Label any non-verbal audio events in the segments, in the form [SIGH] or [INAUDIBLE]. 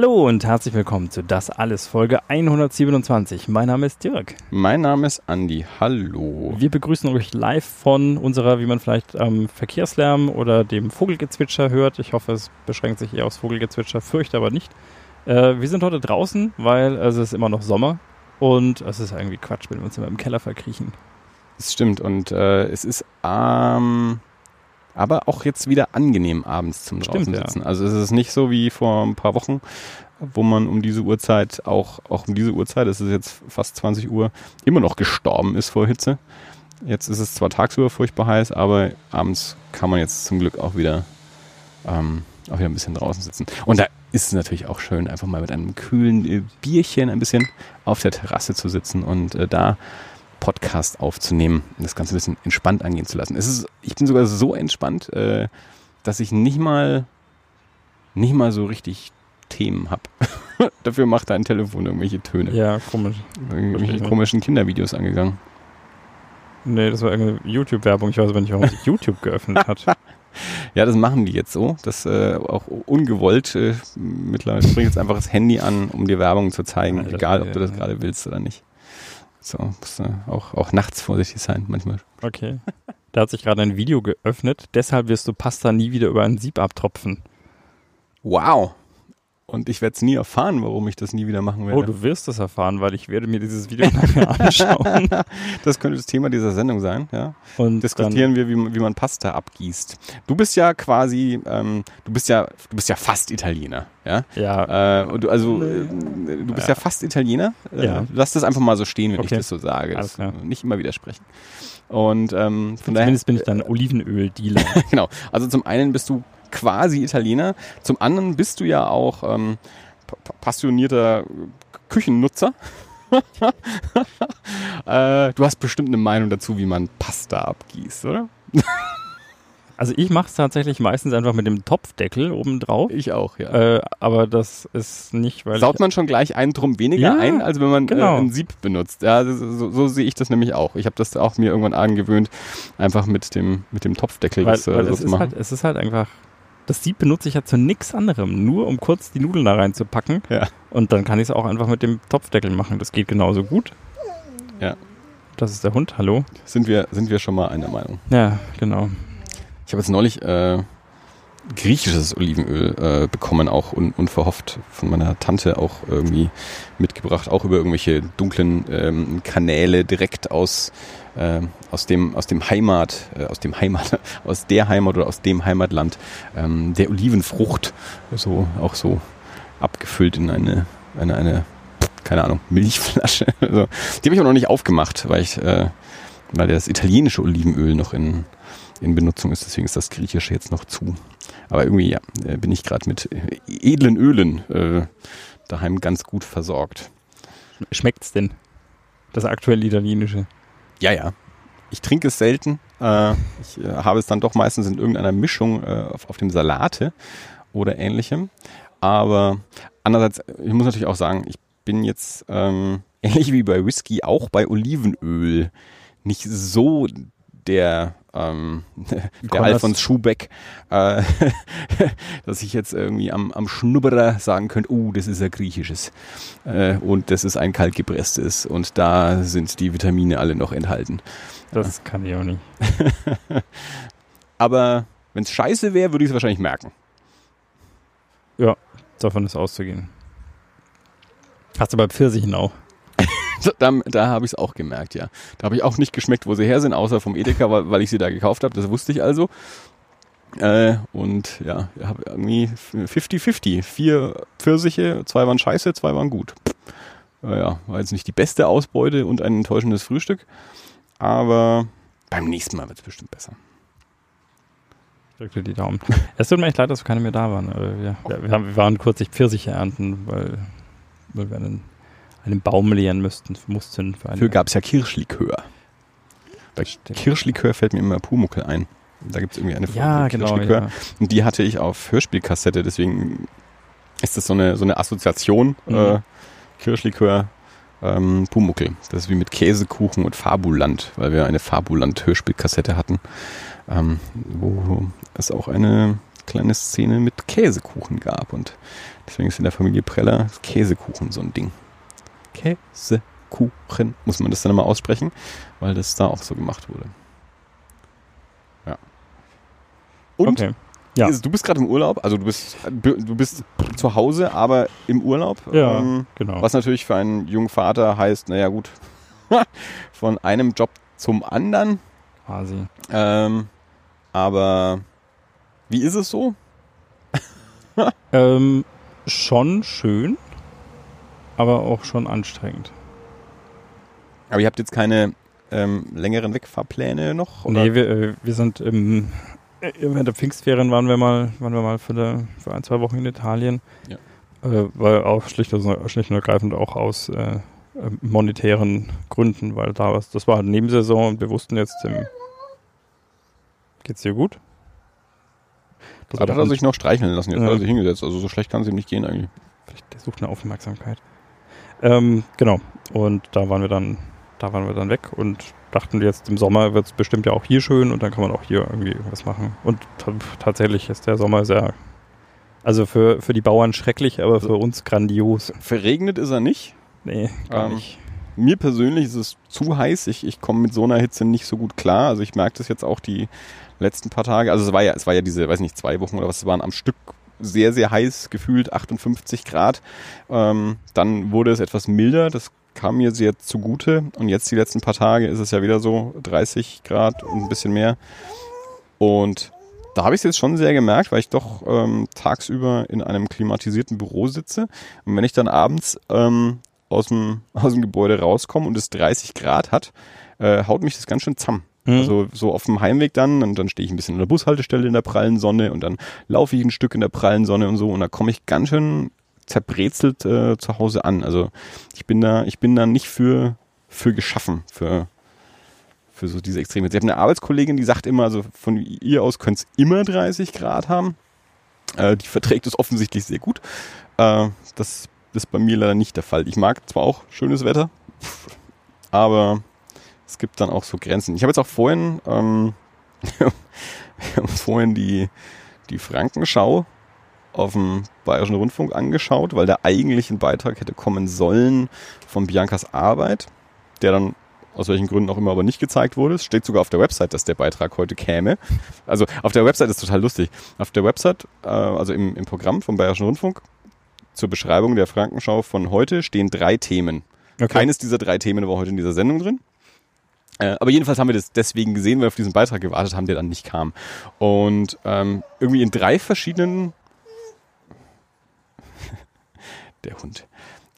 Hallo und herzlich willkommen zu Das Alles, Folge 127. Mein Name ist Dirk. Mein Name ist Andi. Hallo. Wir begrüßen euch live von unserer, wie man vielleicht am Verkehrslärm oder dem Vogelgezwitscher hört. Ich hoffe, es beschränkt sich eher aufs Vogelgezwitscher, fürchte aber nicht. Äh, wir sind heute draußen, weil es ist immer noch Sommer und es ist irgendwie Quatsch, wenn wir uns immer im Keller verkriechen. Das stimmt und äh, es ist ähm, aber auch jetzt wieder angenehm abends zum Stimmt, draußen ja. sitzen. Also es ist nicht so wie vor ein paar Wochen, wo man um diese Uhrzeit auch auch um diese Uhrzeit, es ist jetzt fast 20 Uhr, immer noch gestorben ist vor Hitze. Jetzt ist es zwar tagsüber furchtbar heiß, aber abends kann man jetzt zum Glück auch wieder ähm, auch wieder ein bisschen draußen sitzen. Und da ist es natürlich auch schön, einfach mal mit einem kühlen äh, Bierchen ein bisschen auf der Terrasse zu sitzen und äh, da Podcast aufzunehmen und das Ganze ein bisschen entspannt angehen zu lassen. Es ist, ich bin sogar so entspannt, äh, dass ich nicht mal nicht mal so richtig Themen habe. [LAUGHS] Dafür macht dein Telefon irgendwelche Töne. Ja, komisch. Irgendwelche komischen Kindervideos angegangen. Nee, das war irgendeine YouTube-Werbung. Ich weiß aber nicht, warum sich YouTube geöffnet hat. [LAUGHS] Ja, das machen die jetzt so. Das äh, auch ungewollt. Äh, mittlerweile bring jetzt einfach das Handy an, um dir Werbung zu zeigen, Alter, egal ob du das gerade willst oder nicht. So, musst du auch, auch nachts vorsichtig sein manchmal. Okay. [LAUGHS] Da hat sich gerade ein Video geöffnet. Deshalb wirst du Pasta nie wieder über ein Sieb abtropfen. Wow. Und ich werde es nie erfahren, warum ich das nie wieder machen werde. Oh, du wirst es erfahren, weil ich werde mir dieses Video nachher [LAUGHS] anschauen. das könnte das Thema dieser Sendung sein, ja. Und Diskutieren wir, wie, man- wie man Pasta abgießt. Du bist ja quasi, ähm, du bist ja, du bist ja fast Italiener, ja. Ja, Äh, und du, also, äh, du bist ja, fast Italiener. Äh, Ja. Lass das einfach mal so stehen, wenn Okay. ich das so sage. Das, nicht immer widersprechen. Und ähm, von daher, zumindest bin ich dann Olivenöl-Dealer. [LAUGHS] genau. Also zum einen bist du quasi Italiener, zum anderen bist du ja auch ähm, pa- pa- passionierter Küchennutzer. [LAUGHS] äh, du hast bestimmt eine Meinung dazu, wie man Pasta abgießt, oder? Also ich mache es tatsächlich meistens einfach mit dem Topfdeckel oben drauf. Ich auch, ja. Äh, aber das ist nicht, weil Saut man schon gleich einen Drum weniger Ja, ein, als wenn man genau. äh, ein Sieb benutzt. Ja, ist- so, so sehe ich das nämlich auch. Ich habe das auch mir irgendwann angewöhnt, einfach mit dem, mit dem Topfdeckel weil, das äh, weil so es, zu ist machen. halt, es ist halt einfach, das Sieb benutze ich ja zu nichts anderem, nur um kurz die Nudeln da reinzupacken. Ja. Und dann kann ich es auch einfach mit dem Topfdeckel machen. Das geht genauso gut. Ja. Das ist der Hund, hallo. sind, wir, sind wir schon mal einer Meinung. Ja, genau. Ich habe jetzt neulich äh, griechisches Olivenöl äh, bekommen, auch un unverhofft von meiner Tante auch irgendwie mitgebracht, auch über irgendwelche dunklen ähm, Kanäle direkt aus ähm, aus dem aus dem Heimat äh, aus dem Heimat [LAUGHS] aus der Heimat oder aus dem Heimatland ähm, der Olivenfrucht so auch so abgefüllt in eine eine eine keine Ahnung Milchflasche. [LAUGHS] Also, die habe ich auch noch nicht aufgemacht, weil ich äh, weil das italienische Olivenöl noch in in Benutzung ist. Deswegen ist das Griechische jetzt noch zu. Aber irgendwie ja, äh, bin ich gerade mit äh, edlen Ölen äh, daheim ganz gut versorgt. Schmeckt's denn? Das aktuelle italienische. Ja, ja. Ich trinke es selten. Äh, ich äh, habe es dann doch meistens in irgendeiner Mischung äh, auf, dem Salate oder ähnlichem. Aber andererseits, ich muss natürlich auch sagen, ich bin jetzt ähm, [LAUGHS] ähnlich wie bei Whisky auch bei Olivenöl nicht so der ähm, der Alfons Schubeck, äh, [LAUGHS] dass ich jetzt irgendwie am, am Schnubberer sagen könnte, oh, das ist ein griechisches äh, und das ist ein kaltgepresstes und da sind die Vitamine alle noch enthalten. Das kann ich auch nicht. [LAUGHS] Aber wenn es scheiße wäre, würde ich es wahrscheinlich merken. Davon ist auszugehen. Hast du bei Pfirsichen auch? Da, da habe ich es auch gemerkt, ja. Da habe ich auch nicht geschmeckt, wo sie her sind, außer vom Edeka, weil, weil ich sie da gekauft habe. Das wusste ich also. Äh, und ja, ich habe irgendwie 50-50. Vier Pfirsiche, zwei waren scheiße, zwei waren gut. Naja, war jetzt nicht die beste Ausbeute und ein enttäuschendes Frühstück. Aber beim nächsten Mal wird es bestimmt besser. Drück dir die Daumen. Es tut mir echt leid, dass keine mehr da waren. Wir, wir, wir, waren kürzlich Pfirsiche ernten, weil, weil wir einen, einen Baum leeren müssten, mussten. Für eine, Dafür gab es ja Kirschlikör. Bei Stimmt. Kirschlikör fällt mir immer Pumuckel ein. Da gibt es irgendwie eine Folge ja, mit genau. Kirschlikör. Ja. Und die hatte ich auf Hörspielkassette, deswegen ist das so eine, so eine Assoziation. Mhm. Äh, Kirschlikör, ähm, Pumuckel. Das ist wie mit Käsekuchen und Fabuland, weil wir eine Fabuland-Hörspielkassette hatten, ähm, wo es auch eine kleine Szene mit Käsekuchen gab. Und deswegen ist in der Familie Preller Käsekuchen so ein Ding. Käsekuchen, muss man das dann immer aussprechen, weil das da auch so gemacht wurde. Ja. Und Okay. Ja. ist- du bist gerade im Urlaub, also du bist, du bist zu Hause, aber im Urlaub. Ja, Ähm, genau. was natürlich für einen jungen Vater heißt, naja gut, [LAUGHS] von einem Job zum anderen. Quasi. Ähm, aber wie ist es so? [LAUGHS] Ähm, schon schön, aber auch schon anstrengend. Aber ihr habt jetzt keine ähm, längeren Wegfahrpläne noch? Oder? Nee, wir, äh, wir sind im, äh, während der Pfingstferien waren wir mal, waren wir mal für, eine, für ein, zwei Wochen in Italien. Ja. Äh, weil auch schlicht, und- schlicht und ergreifend auch aus äh, äh, monetären Gründen, weil da was, das war halt Nebensaison und wir wussten jetzt im Geht's dir gut? Das Da hat er sich noch streicheln lassen, jetzt Ja. hat er sich hingesetzt. Also so schlecht kann es ihm nicht gehen eigentlich. Vielleicht der sucht eine Aufmerksamkeit. Ähm, genau. Und da waren wir dann, da waren wir dann weg und dachten jetzt im Sommer wird es bestimmt ja auch hier schön und dann kann man auch hier irgendwie was machen. Und ta- tatsächlich ist der Sommer sehr, also für, für die Bauern schrecklich, aber für uns grandios. Verregnet ist er nicht. Nee, gar Ähm, nicht. Mir persönlich ist es zu heiß. Ich, ich komme mit so einer Hitze nicht so gut klar. Also ich merke das jetzt auch die letzten paar Tage. Also es war ja, es war ja diese, weiß nicht, zwei Wochen oder was, es waren am Stück sehr, sehr heiß, gefühlt 58 Grad. Ähm, dann wurde es etwas milder, das kam mir sehr zugute. Und jetzt die letzten paar Tage ist es ja wieder so 30 Grad und ein bisschen mehr. Und da habe ich es jetzt schon sehr gemerkt, weil ich doch ähm, tagsüber in einem klimatisierten Büro sitze. Und wenn ich dann abends ähm, aus, dem, aus dem Gebäude rauskomme und es 30 Grad hat, äh, haut mich das ganz schön zamm. Mhm. Also so auf dem Heimweg dann und dann stehe ich ein bisschen an der Bushaltestelle in der prallen Sonne und dann laufe ich ein Stück in der prallen Sonne und so und da komme ich ganz schön zerbrezelt äh, zu Hause an. Also ich bin da, ich bin da nicht für, für geschaffen, für, für so diese Extreme. Sie haben eine Arbeitskollegin, die sagt immer, also von ihr aus könnte es immer 30 Grad haben. Äh, die verträgt es offensichtlich sehr gut. Äh, das ist bei mir leider nicht der Fall. Ich mag zwar auch schönes Wetter, [LAUGHS] aber es gibt dann auch so Grenzen. Ich habe jetzt auch vorhin, ähm, wir [LAUGHS] haben vorhin die, die Frankenschau auf dem Bayerischen Rundfunk angeschaut, weil der eigentlich ein Beitrag hätte kommen sollen von Biancas Arbeit, der dann aus welchen Gründen auch immer aber nicht gezeigt wurde. Es steht sogar auf der Website, dass der Beitrag heute käme. Also auf der Website ist total lustig. Auf der Website, äh, also im, im Programm vom Bayerischen Rundfunk, zur Beschreibung der Frankenschau von heute stehen drei Themen. Okay. Keines dieser drei Themen war heute in dieser Sendung drin. Äh, aber jedenfalls haben wir das deswegen gesehen, weil wir auf diesen Beitrag gewartet haben, der dann nicht kam. Und ähm, irgendwie in drei verschiedenen [LAUGHS] der Hund.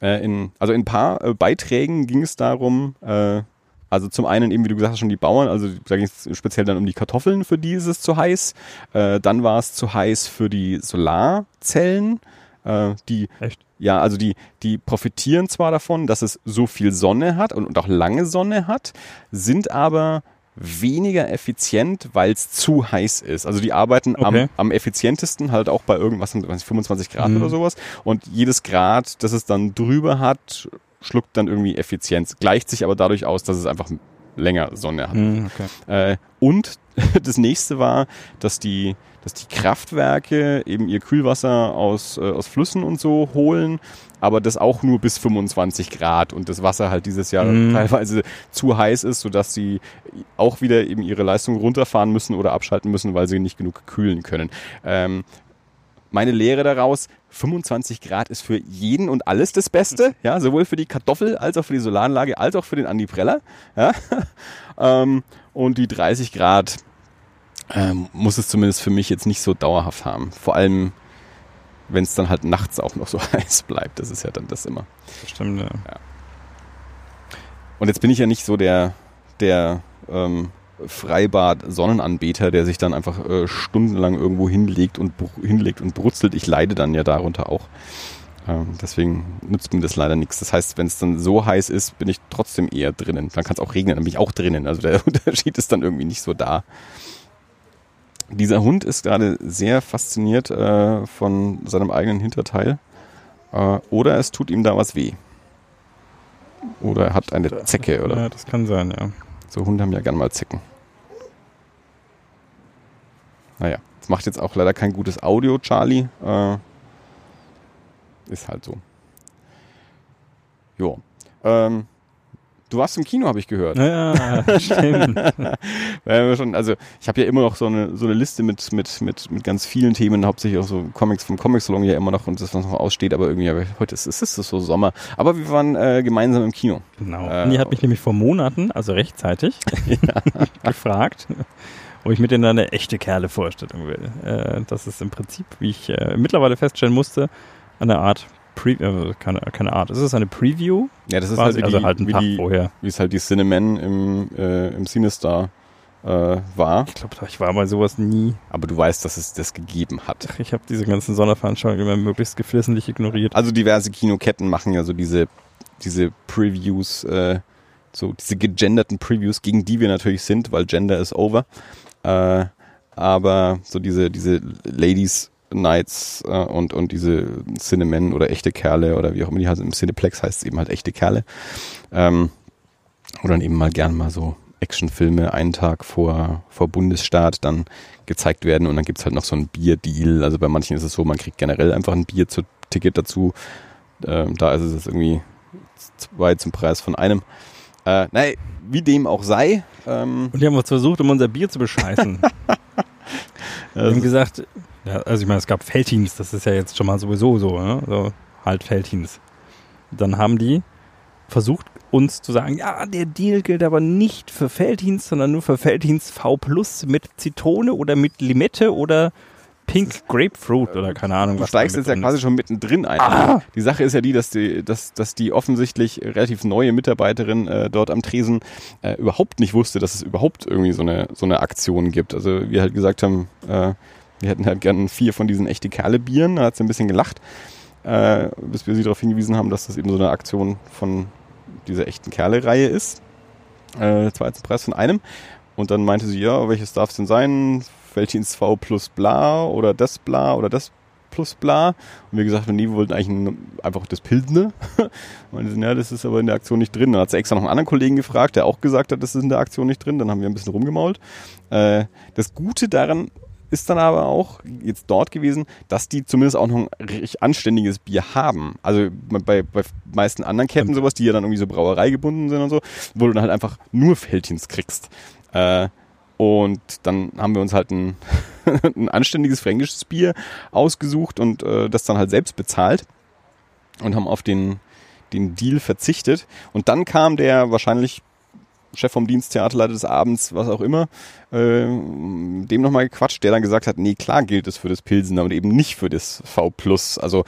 Äh, in, also in ein paar äh, Beiträgen ging es darum, äh, also zum einen eben, wie du gesagt hast, schon die Bauern, also da ging es speziell dann um die Kartoffeln, für die ist es zu heiß. Äh, dann war es zu heiß für die Solarzellen, äh, die Echt? ja, also die, die profitieren zwar davon, dass es so viel Sonne hat und, und auch lange Sonne hat, sind aber weniger effizient, weil es zu heiß ist. Also die arbeiten Okay. am, am effizientesten halt auch bei irgendwas, weiß nicht, 25 Grad Mhm. oder sowas. Und jedes Grad, das es dann drüber hat, schluckt dann irgendwie Effizienz. Gleicht sich aber dadurch aus, dass es einfach länger Sonne hat. Hm, okay. Äh, und [LAUGHS] das nächste war, dass die, dass die Kraftwerke eben ihr Kühlwasser aus, äh, aus Flüssen und so holen, aber das auch nur bis 25 Grad und das Wasser halt dieses Jahr Mhm. teilweise zu heiß ist, sodass sie auch wieder eben ihre Leistung runterfahren müssen oder abschalten müssen, weil sie nicht genug kühlen können. Ähm, meine Lehre daraus, 25 Grad ist für jeden und alles das Beste, ja, sowohl für die Kartoffel als auch für die Solaranlage, als auch für den Andi Preller, ja. [LAUGHS] ähm, und die 30 Grad ähm, muss es zumindest für mich jetzt nicht so dauerhaft haben. Vor allem, wenn es dann halt nachts auch noch so [LAUGHS] heiß bleibt, das ist ja dann das immer. Das stimmt, ja. Und jetzt bin ich ja nicht so der, der ähm, Freibad-Sonnenanbeter, der sich dann einfach äh, stundenlang irgendwo hinlegt und, hinlegt und brutzelt. Ich leide dann ja darunter auch. Ähm, deswegen nützt mir das leider nichts. Das heißt, wenn es dann so heiß ist, bin ich trotzdem eher drinnen. Dann kann es auch regnen, dann bin ich auch drinnen. Also der [LAUGHS] Unterschied ist dann irgendwie nicht so da. Dieser Hund ist gerade sehr fasziniert äh, von seinem eigenen Hinterteil. Äh, oder es tut ihm da was weh. Oder er hat eine Zecke oder Ja, das kann sein, ja. so Hunde haben ja gern mal Zecken. naja, es macht jetzt auch leider kein gutes Audio, Charlie. Äh, ist halt so. Jo. Ähm, du warst im Kino, habe ich gehört. Ja, stimmt. [LAUGHS] Also ich habe ja immer noch so eine, so eine Liste mit, mit, mit, mit ganz vielen Themen, hauptsächlich auch so Comics vom Comic Salon ja immer noch und das, was noch aussteht, aber irgendwie, aber heute ist, ist es so Sommer. Aber wir waren äh, gemeinsam im Kino. Genau. Äh, die hat mich nämlich vor Monaten, also rechtzeitig, [LAUGHS] [LAUGHS] gefragt, ob ich mir denn da eine echte Kerle-Vorstellung will. Äh, das ist im Prinzip, wie ich äh, mittlerweile feststellen musste, eine Art Pre äh, keine, keine Art. Es ist eine Preview, Ja, das ist quasi, halt, wie also die, halt wie, Tag die, vorher. wie es halt die Cinnamon im, äh, im Cinestar äh, war. Ich glaube, ich war bei sowas nie. Aber du weißt, dass es das gegeben hat. [LAUGHS] Ich habe diese ganzen Sonderveranstaltungen immer möglichst geflissentlich ignoriert. Also diverse Kinoketten machen ja so diese, diese Previews, äh, so diese gegenderten Previews, gegen die wir natürlich sind, weil Gender is over. Äh, aber so diese, diese Ladies Nights äh, und, und diese Cinnamon oder echte Kerle oder wie auch immer die heißen, im Cineplex heißt es eben halt echte Kerle. Ähm, oder dann eben mal gern mal so Actionfilme einen Tag vor, vor Bundesstaat dann gezeigt werden und dann gibt's halt noch so ein Bierdeal. Also bei manchen ist es so, man kriegt generell einfach ein Bier zu Ticket dazu. Ähm, da ist es jetzt irgendwie zwei zum Preis von einem. Äh, nein, wie dem auch sei. Ähm, Und die haben uns versucht, um unser Bier zu bescheißen. [LAUGHS] Wir haben gesagt, ja, also ich meine, es gab Feldteams, das ist ja jetzt schon mal sowieso so, ne? so halt Feldteams. Dann haben die versucht, uns zu sagen, ja, der Deal gilt aber nicht für Feldteams, sondern nur für Feldteams V Plus mit Zitrone oder mit Limette oder Pink Grapefruit oder keine Ahnung. Du was steigst jetzt ja quasi schon mittendrin ein. Ah. Die Sache ist ja die, dass die, dass, dass die offensichtlich relativ neue Mitarbeiterin äh, dort am Tresen äh, überhaupt nicht wusste, dass es überhaupt irgendwie so eine, so eine Aktion gibt. Also wir halt gesagt haben, äh, wir hätten halt gern vier von diesen echte Kerle-Bieren. Da hat sie ein bisschen gelacht, äh, bis wir sie darauf hingewiesen haben, dass das eben so eine Aktion von dieser echten Kerle-Reihe ist. Äh, zweiten Preis von einem. Und dann meinte sie, ja, welches darf es denn sein? Feldins V plus bla oder das bla oder das plus bla. Und wir gesagt wir wollten eigentlich einfach das Pilsner. Und [LAUGHS] sie, ja, das ist aber in der Aktion nicht drin. Dann hat sie extra noch einen anderen Kollegen gefragt, der auch gesagt hat, das ist in der Aktion nicht drin. Dann haben wir ein bisschen rumgemault. Äh, das Gute daran ist dann aber auch jetzt dort gewesen, dass die zumindest auch noch ein richtig anständiges Bier haben. Also bei, bei meisten anderen Ketten sowas, die ja dann irgendwie so Brauerei gebunden sind und so, wo du dann halt einfach nur Feldchens kriegst. Äh, und dann haben wir uns halt ein, [LAUGHS] ein anständiges fränkisches Bier ausgesucht und äh, das dann halt selbst bezahlt und haben auf den, den Deal verzichtet. Und dann kam der wahrscheinlich Chef vom Dienst, Theaterleiter des Abends, was auch immer, äh, dem nochmal gequatscht, der dann gesagt hat, nee, klar gilt es für das Pilsen, aber eben nicht für das V+. Also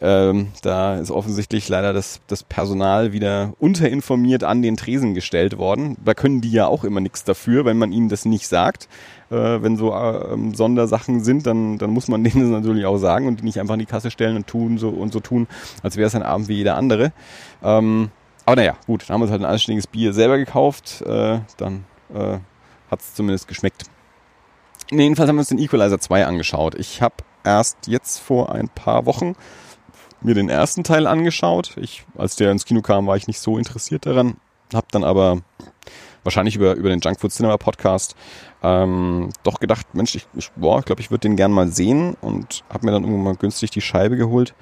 ähm, da ist offensichtlich leider das, das Personal wieder unterinformiert an den Tresen gestellt worden. Da können die ja auch immer nichts dafür, wenn man ihnen das nicht sagt. Äh, wenn so äh, Sondersachen sind, dann, dann muss man [LAUGHS] denen das natürlich auch sagen und die nicht einfach in die Kasse stellen und tun so und so tun, als wäre es ein Abend wie jeder andere. Ähm, aber naja, gut, dann haben wir uns halt ein anständiges Bier selber gekauft. Äh, dann äh, hat es zumindest geschmeckt. Jedenfalls haben wir uns den Equalizer 2 angeschaut. Ich habe erst jetzt vor ein paar Wochen mir den ersten Teil angeschaut. Ich, als der ins Kino kam, war ich nicht so interessiert daran. Hab dann aber wahrscheinlich über, über den Junkfood Cinema Podcast ähm, doch gedacht, Mensch, ich, ich, ich glaube, ich würde den gern mal sehen und habe mir dann irgendwann mal günstig die Scheibe geholt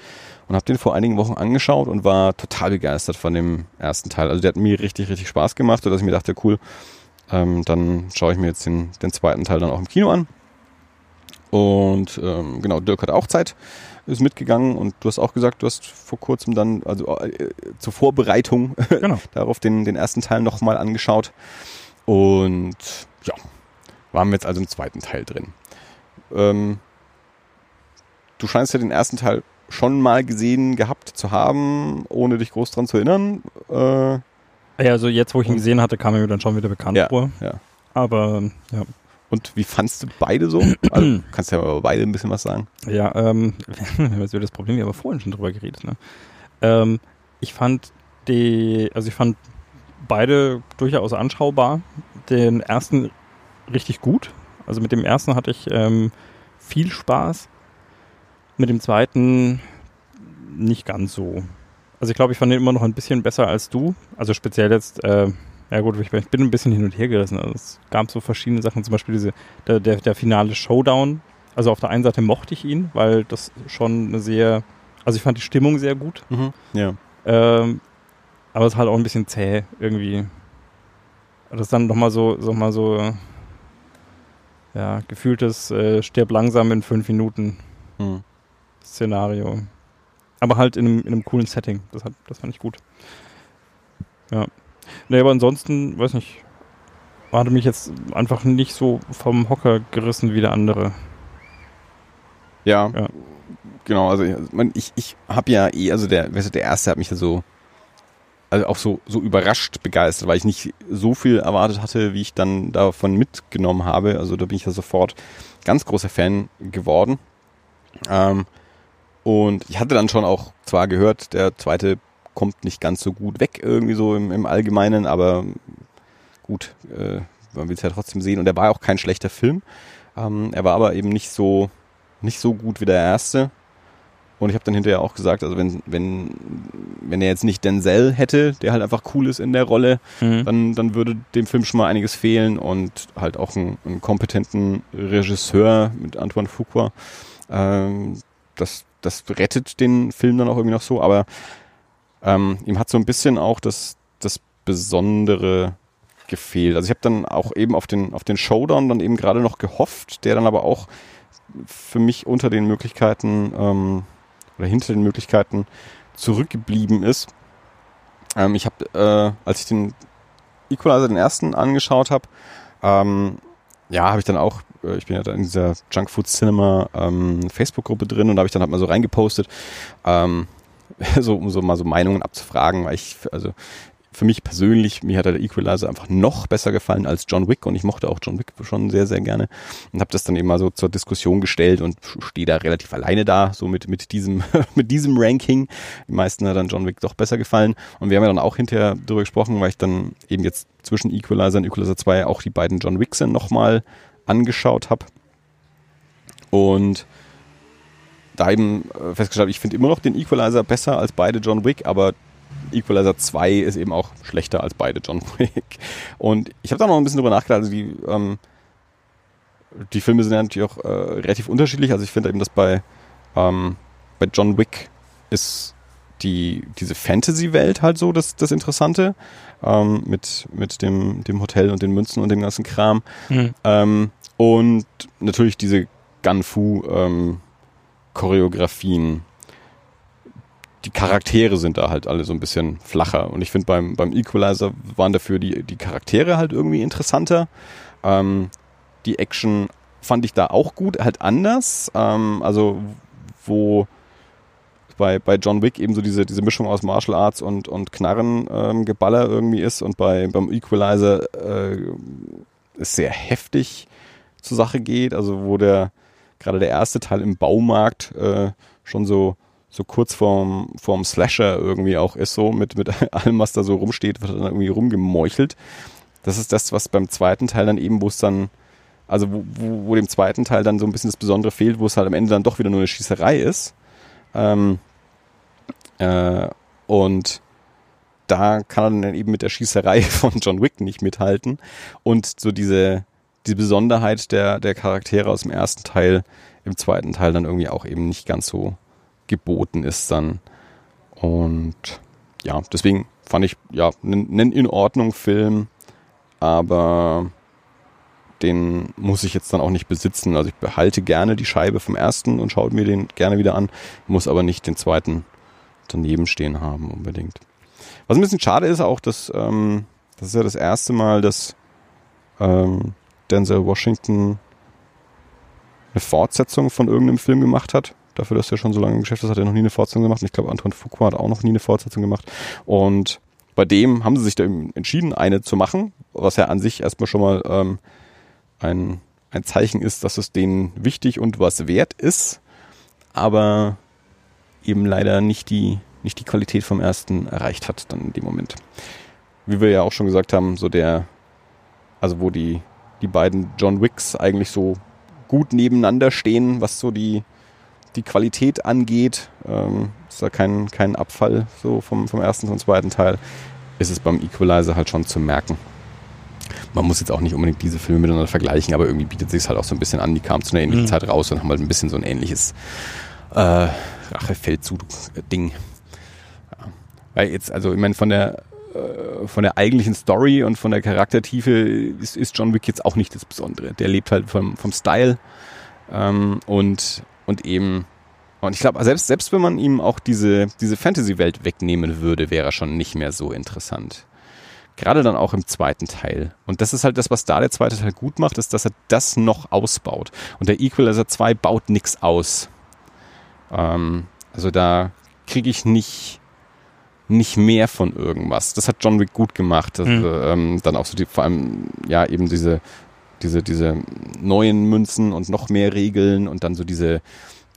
und habe den vor einigen Wochen angeschaut und war total begeistert von dem ersten Teil. Also der hat mir richtig, richtig Spaß gemacht, sodass ich mir dachte, cool, ähm, dann schaue ich mir jetzt den, den zweiten Teil dann auch im Kino an. Und ähm, genau, Dirk hat auch Zeit, ist mitgegangen und du hast auch gesagt, du hast vor kurzem dann, also äh, zur Vorbereitung [LAUGHS] Genau. darauf den, den ersten Teil nochmal angeschaut. Und ja, waren wir jetzt also im zweiten Teil drin. Ähm, du scheinst ja den ersten Teil schon mal gesehen gehabt zu haben, ohne dich groß dran zu erinnern. Äh, Ja, also jetzt, wo ich ihn gesehen hatte, kam er mir dann schon wieder bekannt Ja, vor. ja. Aber ja, Und wie fandst du beide so? Also, [CLEARS THROAT] kannst ja über beide ein bisschen was sagen. Ja, ähm, [LAUGHS] jetzt wieder das Problem, wir haben vorhin schon drüber geredet. Ne? Ähm, ich fand die, also ich fand beide durchaus anschaubar. Den ersten richtig gut. Also mit dem ersten hatte ich ähm, viel Spaß. Mit dem zweiten nicht ganz so. Also ich glaube, ich fand den immer noch ein bisschen besser als du. Also speziell jetzt, äh, Ja gut, ich bin ein bisschen hin und her gerissen. Also es gab so verschiedene Sachen, zum Beispiel diese, der, der, der finale Showdown. Also auf der einen Seite mochte ich ihn, weil das schon eine sehr, also ich fand die Stimmung sehr gut. Mhm. Ja. Ähm, aber es ist halt auch ein bisschen zäh irgendwie. Das ist dann nochmal so, so mal so, ja, gefühltes äh, stirb langsam in fünf Minuten Mhm. Szenario. Aber halt in einem, in einem coolen Setting. Das, hat, das fand ich gut. Ja. Nee, aber ansonsten, weiß nicht, hatte mich jetzt einfach nicht so vom Hocker gerissen wie der andere. Ja, Ja. genau. Also ich, ich, ich habe ja eh, also der, weißt du, der erste hat mich ja so, also auch so, so überrascht begeistert, weil ich nicht so viel erwartet hatte, wie ich dann davon mitgenommen habe. Also da bin ich ja sofort ganz großer Fan geworden. Ähm, und ich hatte dann schon auch zwar gehört, der zweite kommt nicht ganz so gut weg, irgendwie so im, im Allgemeinen, aber gut, äh, man will es ja trotzdem sehen. Und er war auch kein schlechter Film. Ähm, er war aber eben nicht so, nicht so gut wie der erste. Und ich habe dann hinterher auch gesagt, also wenn, wenn, wenn er jetzt nicht Denzel hätte, der halt einfach cool ist in der Rolle, Mhm. dann, dann würde dem Film schon mal einiges fehlen und halt auch einen, einen kompetenten Regisseur mit Antoine Fuqua. Ähm, das, das rettet den Film dann auch irgendwie noch so, aber ähm, ihm hat so ein bisschen auch das, das Besondere gefehlt. Also ich habe dann auch eben auf den, auf den Showdown dann eben gerade noch gehofft, der dann aber auch für mich unter den Möglichkeiten ähm, oder hinter den Möglichkeiten zurückgeblieben ist. Ähm, ich habe, äh, als ich den Equalizer den ersten angeschaut habe, ähm, ja, habe ich dann auch, ich bin ja da in dieser Junkfood Cinema ähm, Facebook-Gruppe drin und da habe ich dann halt mal so reingepostet, ähm, [LAUGHS] so, um so mal so Meinungen abzufragen, weil ich, also für mich persönlich, mir hat der Equalizer einfach noch besser gefallen als John Wick und ich mochte auch John Wick schon sehr, sehr gerne und habe das dann eben mal so zur Diskussion gestellt und stehe da relativ alleine da, so mit, mit diesem, [LAUGHS] mit diesem Ranking. Die meisten hat dann John Wick doch besser gefallen und wir haben ja dann auch hinterher drüber gesprochen, weil ich dann eben jetzt zwischen Equalizer und Equalizer 2 auch die beiden John Wicks nochmal angeschaut habe und da eben äh, festgestellt, habe, ich finde immer noch den Equalizer besser als beide John Wick, aber Equalizer 2 ist eben auch schlechter als beide John [LAUGHS] Wick. Und ich habe da noch ein bisschen drüber nachgedacht, also die, ähm, die Filme sind ja natürlich auch äh, relativ unterschiedlich. Also ich finde eben, dass bei, ähm, bei John Wick ist die, diese Fantasy-Welt halt so das, das Interessante. Ähm, mit, mit dem, dem Hotel und den Münzen und dem ganzen Kram. Mhm. Und natürlich diese Gunfu ähm. Die Charaktere sind da halt alle so ein bisschen flacher. Und ich finde beim, beim Equalizer waren dafür die, die Charaktere halt irgendwie interessanter. Ähm, die Action fand ich da auch gut, halt anders. Ähm, also wo bei, bei John Wick eben so diese, diese Mischung aus Martial Arts und, und Knarrengeballer ähm, irgendwie ist und bei, beim Equalizer äh, es sehr heftig zur Sache geht. Also wo der gerade der erste Teil im Baumarkt äh, schon so so kurz vorm, vorm Slasher irgendwie auch ist, so mit, mit [LAUGHS] allem, was da so rumsteht, wird dann irgendwie rumgemeuchelt. Das ist das, was beim zweiten Teil dann eben, wo es dann, also wo, wo, wo dem zweiten Teil dann so ein bisschen das Besondere fehlt, wo es halt am Ende dann doch wieder nur eine Schießerei ist. Ähm, äh, und da kann er dann eben mit der Schießerei [LAUGHS] von John Wick nicht mithalten. Und so diese, die Besonderheit der, der Charaktere aus dem ersten Teil im zweiten Teil dann irgendwie auch eben nicht ganz so geboten ist dann. Und ja, deswegen fand ich, ja, einen in Ordnung Film, aber den muss ich jetzt dann auch nicht besitzen. Also ich behalte gerne die Scheibe vom ersten und schaue mir den gerne wieder an, muss aber nicht den zweiten daneben stehen haben unbedingt. Was ein bisschen schade ist auch, dass ähm, das ist ja das erste Mal, dass ähm, Denzel Washington eine Fortsetzung von irgendeinem Film gemacht hat. Dafür, dass er schon so lange im Geschäft ist, hat er noch nie eine Fortsetzung gemacht. Und ich glaube, Anton Fuqua hat auch noch nie eine Fortsetzung gemacht. Und bei dem haben sie sich da entschieden, eine zu machen, was ja an sich erstmal schon mal ähm, ein, ein Zeichen ist, dass es denen wichtig und was wert ist, aber eben leider nicht die, nicht die Qualität vom ersten erreicht hat dann in dem Moment. Wie wir ja auch schon gesagt haben, so der, also wo die, die beiden John Wicks eigentlich so gut nebeneinander stehen, was so die, die Qualität angeht. Ähm, ist da kein, kein Abfall so vom, vom ersten zum zweiten Teil. ist es beim Equalizer halt schon zu merken. Man muss jetzt auch nicht unbedingt diese Filme miteinander vergleichen, aber irgendwie bietet sich halt auch so ein bisschen an. Die kamen zu einer ähnlichen mhm. Zeit raus und haben halt ein bisschen so ein ähnliches äh, Rachefeldzug-Ding. Ja. Weil jetzt, also ich meine, von der von der eigentlichen Story und von der Charaktertiefe ist, ist John Wick jetzt auch nicht das Besondere. Der lebt halt vom, vom Style ähm, und, und eben und ich glaube, selbst, selbst wenn man ihm auch diese, diese Fantasy-Welt wegnehmen würde, wäre er schon nicht mehr so interessant. Gerade dann auch im zweiten Teil. Und das ist halt das, was da der zweite Teil gut macht, ist, dass er das noch ausbaut. Und der Equalizer 2 baut nichts aus. Ähm, also da kriege ich nicht, nicht mehr von irgendwas. Das hat John Wick gut gemacht. Das, mhm. ähm, dann auch so die, vor allem, ja, eben diese, diese, diese neuen Münzen und noch mehr Regeln und dann so diese,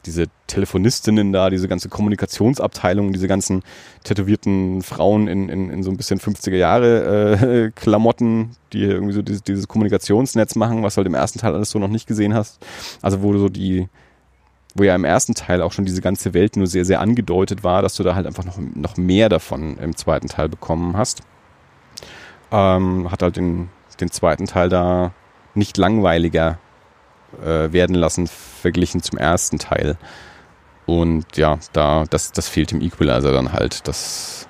diese Telefonistinnen da, diese ganze Kommunikationsabteilung, diese ganzen tätowierten Frauen in, in, in so ein bisschen 50er Jahre äh, [LAUGHS] Klamotten, die irgendwie so dieses, dieses Kommunikationsnetz machen, was du halt im ersten Teil alles so noch nicht gesehen hast. Also wo du so die, wo ja im ersten Teil auch schon diese ganze Welt nur sehr, sehr angedeutet war, dass du da halt einfach noch, noch mehr davon im zweiten Teil bekommen hast. Ähm, hat halt den, den zweiten Teil da nicht langweiliger äh, werden lassen, verglichen zum ersten Teil. Und ja, da, das, das fehlt im Equalizer dann halt. Das,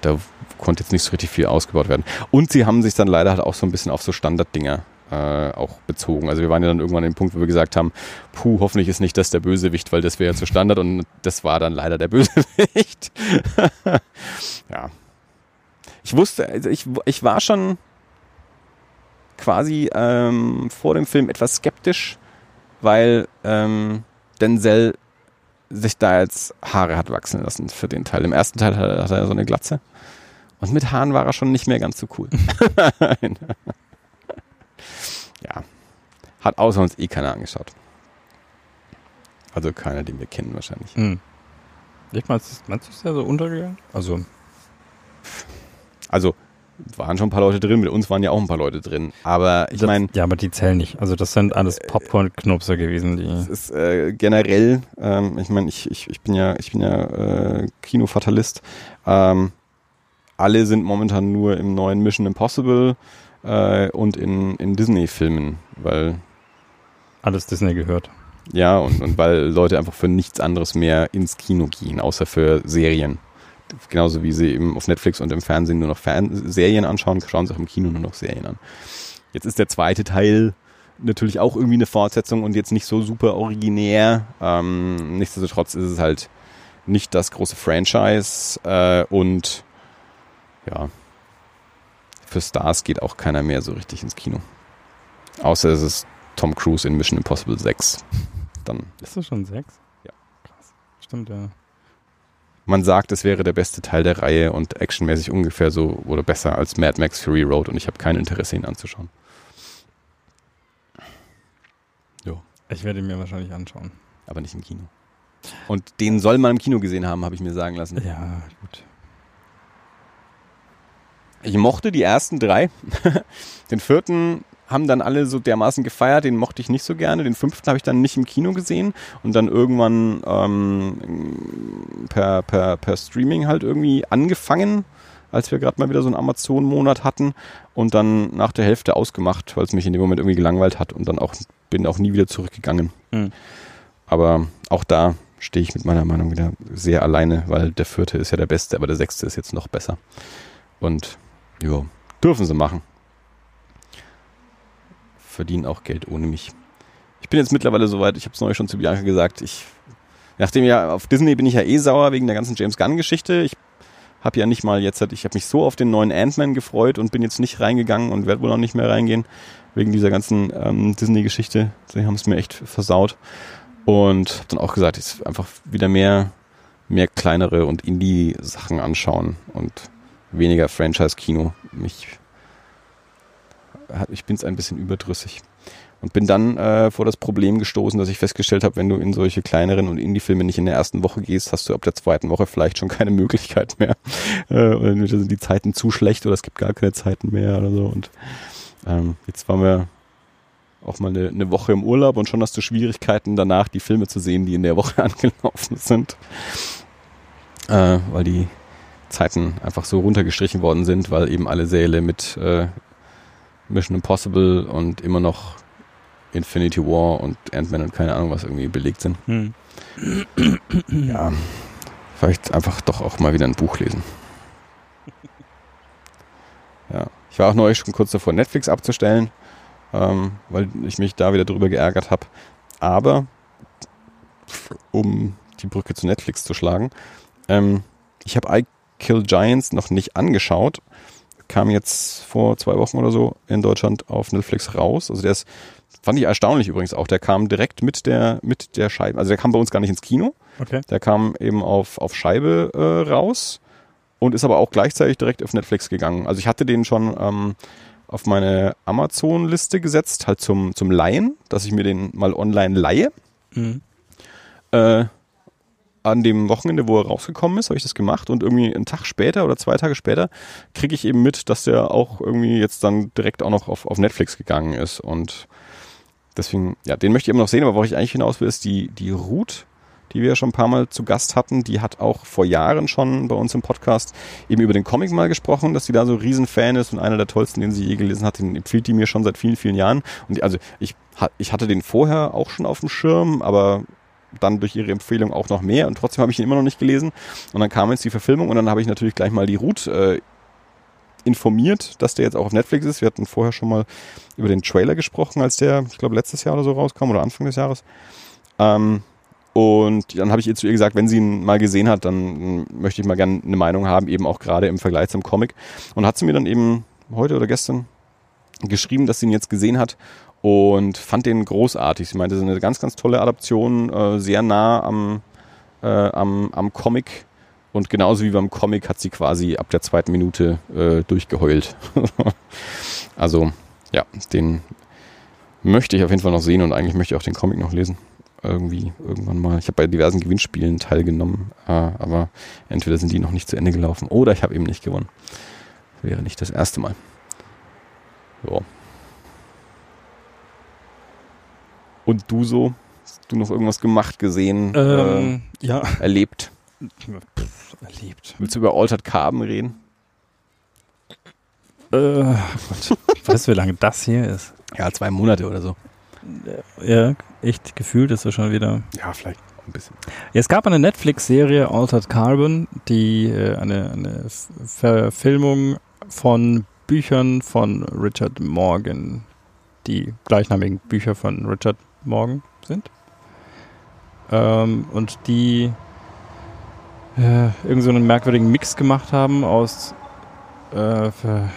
da konnte jetzt nicht so richtig viel ausgebaut werden. Und sie haben sich dann leider halt auch so ein bisschen auf so Standarddinger äh, auch bezogen. Also wir waren ja dann irgendwann an dem Punkt, wo wir gesagt haben, puh, hoffentlich ist nicht das der Bösewicht, weil das wäre ja zu Standard und das war dann leider der [LAUGHS] Bösewicht. [LAUGHS] ja. Ich wusste, also ich, ich war schon quasi ähm, vor dem Film etwas skeptisch, weil ähm, Denzel sich da jetzt Haare hat wachsen lassen für den Teil. Im ersten Teil hat er so eine Glatze. Und mit Haaren war er schon nicht mehr ganz so cool. [LAUGHS] ja. Hat außer uns eh keiner angeschaut. Also keiner, den wir kennen wahrscheinlich. Hm. Ich meinst, meinst du, ist der so untergegangen? Also. Also, waren schon ein paar Leute drin, mit uns waren ja auch ein paar Leute drin. Aber ich meine. Ja, aber die zählen nicht. Also das sind alles äh, Popcorn-Knupser gewesen, die. Es ist äh, generell, ähm, ich meine, ich, ich, ich bin ja, ich bin ja äh, Kinofatalist. Ähm, alle sind momentan nur im neuen Mission Impossible äh, und in, in Disney-Filmen, weil. Alles Disney gehört. Ja, und, und weil Leute einfach für nichts anderes mehr ins Kino gehen, außer für Serien genauso wie sie eben auf Netflix und im Fernsehen nur noch Fern Serien anschauen, schauen sie auch im Kino nur noch Serien an. Jetzt ist der zweite Teil natürlich auch irgendwie eine Fortsetzung und jetzt nicht so super originär. Ähm, nichtsdestotrotz ist es halt nicht das große Franchise äh, und ja, für Stars geht auch keiner mehr so richtig ins Kino. Außer es ist Tom Cruise in Mission Impossible 6. Dann. Ist das schon 6? Ja. Krass. Stimmt, ja man sagt, es wäre der beste Teil der Reihe und actionmäßig ungefähr so oder besser als Mad Max Fury Road und ich habe kein Interesse, ihn anzuschauen. Jo. Ich werde ihn mir wahrscheinlich anschauen. Aber nicht im Kino. Und den soll man im Kino gesehen haben, habe ich mir sagen lassen. Ja, gut. Ich mochte die ersten drei. [LAUGHS] den vierten haben dann alle so dermaßen gefeiert, den mochte ich nicht so gerne. Den fünften habe ich dann nicht im Kino gesehen und dann irgendwann ähm, per, per, per Streaming halt irgendwie angefangen, als wir gerade mal wieder so einen Amazon-Monat hatten und dann nach der Hälfte ausgemacht, weil es mich in dem Moment irgendwie gelangweilt hat und dann auch bin auch nie wieder zurückgegangen. Mhm. Aber auch da stehe ich mit meiner Meinung wieder sehr alleine, weil der vierte ist ja der beste, aber der sechste ist jetzt noch besser. Und ja, dürfen sie machen verdienen auch Geld ohne mich. Ich bin jetzt mittlerweile soweit, ich habe es neulich schon zu Bianca gesagt, ich, nachdem ja auf Disney bin ich ja eh sauer wegen der ganzen James Gunn-Geschichte. Ich habe ja nicht mal jetzt, ich habe mich so auf den neuen Ant-Man gefreut und bin jetzt nicht reingegangen und werde wohl auch nicht mehr reingehen wegen dieser ganzen ähm, Disney-Geschichte. Sie haben es mir echt versaut. Und habe dann auch gesagt, ich einfach wieder mehr, mehr kleinere und Indie-Sachen anschauen und weniger Franchise-Kino. Mich ich bin es ein bisschen überdrüssig. Und bin dann äh, vor das Problem gestoßen, dass ich festgestellt habe, wenn du in solche kleineren und Indie-Filme nicht in der ersten Woche gehst, hast du ab der zweiten Woche vielleicht schon keine [LAUGHS] Möglichkeit mehr. Äh, oder sind die Zeiten zu schlecht oder es gibt gar keine Zeiten mehr oder so. Und ähm, jetzt waren wir auch mal eine, eine Woche im Urlaub und schon hast du Schwierigkeiten danach, die Filme zu sehen, die in der Woche [LAUGHS] angelaufen sind. Äh, weil die Zeiten einfach so runtergestrichen worden sind, weil eben alle Säle mit äh, Mission Impossible und immer noch Infinity War und Ant-Man und keine Ahnung was irgendwie belegt sind. Hm. Ja, vielleicht einfach doch auch mal wieder ein Buch lesen. [LAUGHS] Ja, ich war auch neulich schon kurz davor, Netflix abzustellen, ähm, weil ich mich da wieder drüber geärgert habe. Aber um die Brücke zu Netflix zu schlagen, ähm, ich habe I Kill Giants noch nicht angeschaut. Kam jetzt vor zwei Wochen oder so in Deutschland auf Netflix raus. Also der ist, fand ich erstaunlich übrigens auch. Der kam direkt mit der, mit der Scheibe. Also der kam bei uns gar nicht ins Kino. Okay. Der kam eben auf, auf Scheibe äh, raus und ist aber auch gleichzeitig direkt auf Netflix gegangen. Also ich hatte den schon ähm, auf meine Amazon-Liste gesetzt, halt zum, zum Leihen, dass ich mir den mal online leihe. Mhm. Äh, an dem Wochenende, wo er rausgekommen ist, habe ich das gemacht und irgendwie einen Tag später oder zwei Tage später kriege ich eben mit, dass der auch irgendwie jetzt dann direkt auch noch auf, auf Netflix gegangen ist und deswegen, ja, den möchte ich eben noch sehen, aber worauf ich eigentlich hinaus will, ist die, die Ruth, die wir schon ein paar Mal zu Gast hatten, die hat auch vor Jahren schon bei uns im Podcast eben über den Comic mal gesprochen, dass sie da so Riesenfan ist und einer der tollsten, den sie je gelesen hat, den empfiehlt die mir schon seit vielen, vielen Jahren. Und also ich, ich hatte den vorher auch schon auf dem Schirm, aber dann durch ihre Empfehlung auch noch mehr und trotzdem habe ich ihn immer noch nicht gelesen. Und dann kam jetzt die Verfilmung und dann habe ich natürlich gleich mal die Ruth äh, informiert, dass der jetzt auch auf Netflix ist. Wir hatten vorher schon mal über den Trailer gesprochen, als der, ich glaube, letztes Jahr oder so rauskam oder Anfang des Jahres. Ähm, und dann habe ich ihr zu ihr gesagt, wenn sie ihn mal gesehen hat, dann möchte ich mal gerne eine Meinung haben, eben auch gerade im Vergleich zum Comic. Und hat sie mir dann eben heute oder gestern geschrieben, dass sie ihn jetzt gesehen hat und fand den großartig. Sie meinte, es ist eine ganz, ganz tolle Adaption, äh, sehr nah am, äh, am, am Comic. Und genauso wie beim Comic hat sie quasi ab der zweiten Minute äh, durchgeheult. [LAUGHS] also ja, den möchte ich auf jeden Fall noch sehen und eigentlich möchte ich auch den Comic noch lesen. Irgendwie irgendwann mal. Ich habe bei diversen Gewinnspielen teilgenommen, äh, aber entweder sind die noch nicht zu Ende gelaufen oder ich habe eben nicht gewonnen. Wäre nicht das erste Mal. So. Und du so? Hast du noch irgendwas gemacht, gesehen, Ähm, ja. äh, erlebt? Pff, erlebt. Willst du über Altered Carbon reden? Äh, Gott. weißt du, wie lange das hier ist? Ja, zwei Monate oder so. Ja, echt gefühlt ist es schon wieder. Ja, vielleicht ein bisschen. Ja, es gab eine Netflix-Serie Altered Carbon, die äh, eine, eine Verfilmung von Büchern von Richard Morgan, die gleichnamigen Bücher von Richard Morgan sind. Ähm, und die äh, irgend so einen merkwürdigen Mix gemacht haben aus äh, für,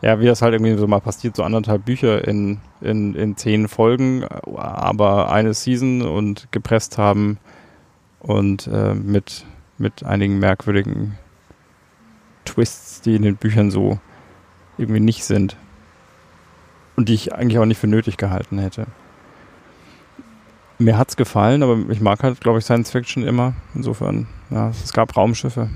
ja, wie das halt irgendwie so mal passiert, so anderthalb Bücher in, in, in zehn Folgen, aber eine Season und gepresst haben und äh, mit, mit einigen merkwürdigen Twists, die in den Büchern so irgendwie nicht sind. Und die ich eigentlich auch nicht für nötig gehalten hätte. Mir hat's gefallen, aber ich mag halt, glaube ich, Science Fiction immer. Insofern, ja, es gab Raumschiffe.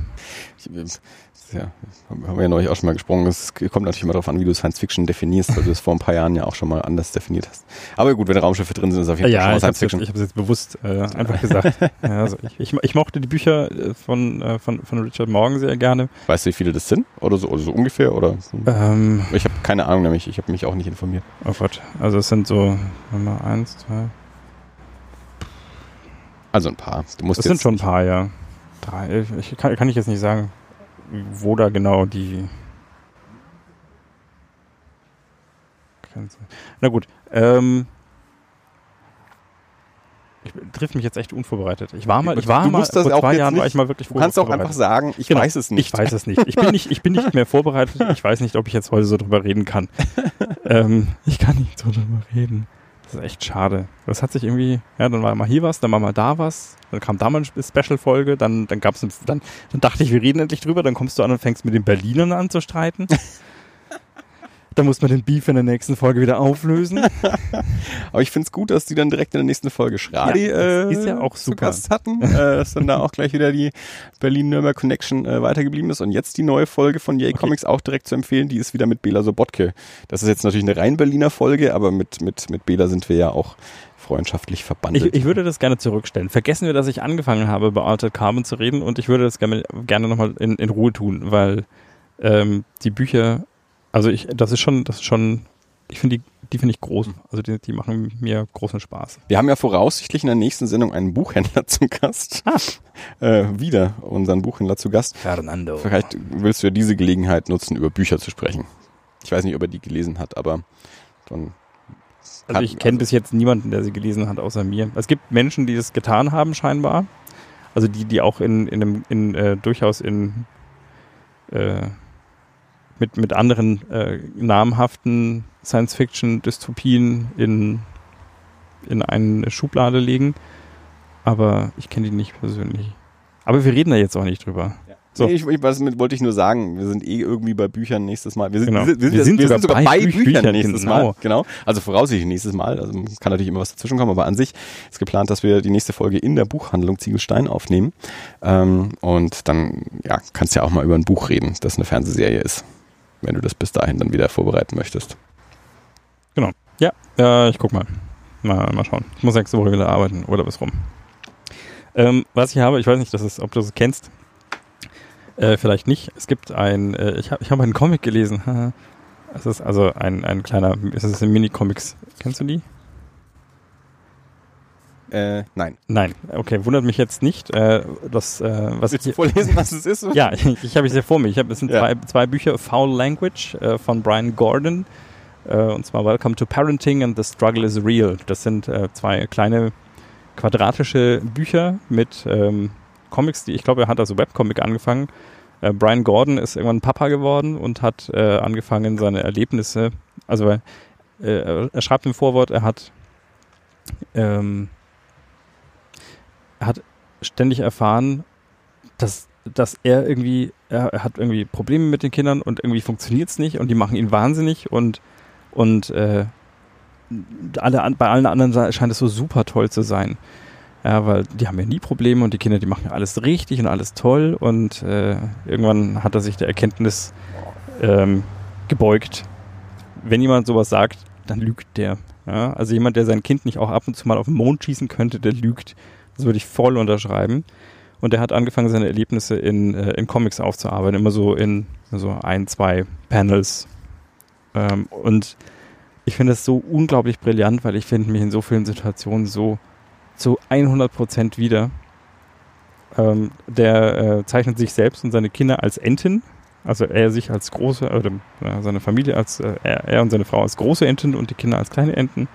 Ja, haben wir ja neulich auch schon mal gesprochen. Es kommt natürlich immer darauf an, wie du Science Fiction definierst, weil du es vor ein paar Jahren ja auch schon mal anders definiert hast. Aber gut, wenn Raumschiffe drin sind, ist es auf jeden Fall Ja, schon mal habe Science es jetzt, Fiction. ich hab's jetzt bewusst äh, einfach gesagt. [LAUGHS] ja, also ich, ich, ich mochte die Bücher äh, von, äh, von, von Richard Morgan sehr gerne. Weißt du, wie viele das sind? Oder so, oder so ungefähr? Oder Ähm, ich habe keine Ahnung, nämlich ich habe mich auch nicht informiert. oh Gott, also es sind so, mal eins, zwei, Also ein paar. Du musst es sind schon ein paar, ja. Drei, ich kann, kann ich jetzt nicht sagen, wo da genau die. Na gut, ähm, ich trifft mich jetzt echt unvorbereitet. Ich war mal, ich war Du mal, vor auch zwei Jahren war nicht- ich mal wirklich Du kannst auch einfach sagen, ich Genau. weiß es nicht. Ich weiß es nicht. Ich bin nicht, ich bin nicht mehr vorbereitet. Ich weiß nicht, ob ich jetzt heute so drüber reden kann. [LAUGHS] ähm, ich kann nicht so drüber reden. Das ist echt schade. Das hat sich irgendwie, ja, dann war mal hier was, dann war mal da was, dann kam da mal eine Special-Folge, dann, dann eine, dann, dann dachte ich, wir reden endlich drüber, dann kommst du an und fängst mit den Berlinern an zu streiten. [LAUGHS] Da muss man den Beef in der nächsten Folge wieder auflösen. [LAUGHS] Aber ich finde es gut, dass die dann direkt in der nächsten Folge Schradi Ja, äh, ist ja auch zu super. Gast hatten. äh, dass dann da auch gleich wieder die Berlin-Nürnberg Connection äh, weitergeblieben ist. Und jetzt die neue Folge von Yay Comics auch direkt zu empfehlen. Die ist wieder mit Bela Sobotke. Das ist jetzt natürlich eine rein Berliner Folge, aber mit, mit, mit Bela sind wir ja auch freundschaftlich verbandelt. Ich, ich würde das gerne zurückstellen. Vergessen wir, dass ich angefangen habe, über Altered Carbon zu reden und ich würde das gerne, gerne nochmal in, in Ruhe tun, weil ähm, die Bücher, also ich, das ist schon, das ist schon, ich finde die, die finde ich groß. Also die, die machen mir großen Spaß. Wir haben ja voraussichtlich in der nächsten Sendung einen Buchhändler [LAUGHS] zu Gast. Ah. Äh, wieder unseren Buchhändler zu Gast. Fernando. Vielleicht willst du ja diese Gelegenheit nutzen, über Bücher zu sprechen. Ich weiß nicht, ob er die gelesen hat, aber dann. Also ich kenne bis jetzt niemanden, der sie gelesen hat, außer mir. Es gibt Menschen, die das getan haben, scheinbar. Also die, die auch in, in einem, in, äh, durchaus in äh, mit, mit anderen äh, namhaften Science-Fiction-Dystopien in, in eine Schublade legen. Aber ich kenne die nicht persönlich. Aber wir reden da jetzt auch nicht drüber. So. Nee, ich, ich, was mit, wollte ich nur sagen, wir sind eh irgendwie bei Büchern nächstes Mal. Wir sind, Genau. wir, wir, Wir sind sogar sind sogar bei bei, Büchern, Büchern nächstes genau. Mal. Genau. Also voraussichtlich nächstes Mal. Also kann natürlich immer was dazwischen kommen, aber an sich ist geplant, dass wir die nächste Folge in der Buchhandlung Ziegelstein aufnehmen. Ähm, und dann ja, kannst ja auch mal über ein Buch reden, das eine Fernsehserie ist. Wenn du das bis dahin dann wieder vorbereiten möchtest. Ja, äh, ich guck mal. mal. Mal schauen. Ich muss nächste Woche wieder arbeiten oder bis rum. Ähm, was ich habe, ich weiß nicht, ist, ob du es kennst. Äh, vielleicht nicht. Es gibt ein, äh, ich habe ich hab einen Comic gelesen. [LAUGHS] es ist also ein, ein kleiner, es ist ein Mini-Comics. Kennst du die? Äh, nein. Nein. Okay, wundert mich jetzt nicht. Äh, das, äh, was Willst du ich, vorlesen, was es ist? [LAUGHS] ja, ich, ich habe es hier vor mir. Ich hab, es sind Ja. zwei, zwei Bücher, Foul Language äh, von Brian Gordon. Äh, und zwar Welcome to Parenting and the Struggle is Real. Das sind äh, zwei kleine quadratische Bücher mit ähm, Comics, die ich glaube, er hat als Webcomic angefangen. Äh, Brian Gordon ist irgendwann Papa geworden und hat angefangen, seine Erlebnisse, also er schreibt im Vorwort, er hat ähm, hat ständig erfahren, dass, dass er irgendwie, er, hat irgendwie Probleme mit den Kindern und irgendwie funktioniert es nicht und die machen ihn wahnsinnig und, und äh, alle, bei allen anderen scheint es so super toll zu sein. Ja, weil die haben ja nie Probleme und die Kinder, die machen ja alles richtig und alles toll und äh, irgendwann hat er sich der Erkenntnis ähm, gebeugt. Wenn jemand sowas sagt, dann lügt der. Ja? Also jemand, der sein Kind nicht auch ab und zu mal auf den Mond schießen könnte, der lügt. Das würde ich voll unterschreiben. Und er hat angefangen, seine Erlebnisse in, äh, in Comics aufzuarbeiten, immer so in so ein, zwei Panels. Ähm, und ich finde das so unglaublich brillant, weil ich finde mich in so vielen Situationen so zu 100% wieder. Ähm, der äh, zeichnet sich selbst und seine Kinder als Enten. Also er sich als große, oder äh, seine Familie als, äh, er und seine Frau als große Enten und die Kinder als kleine Enten.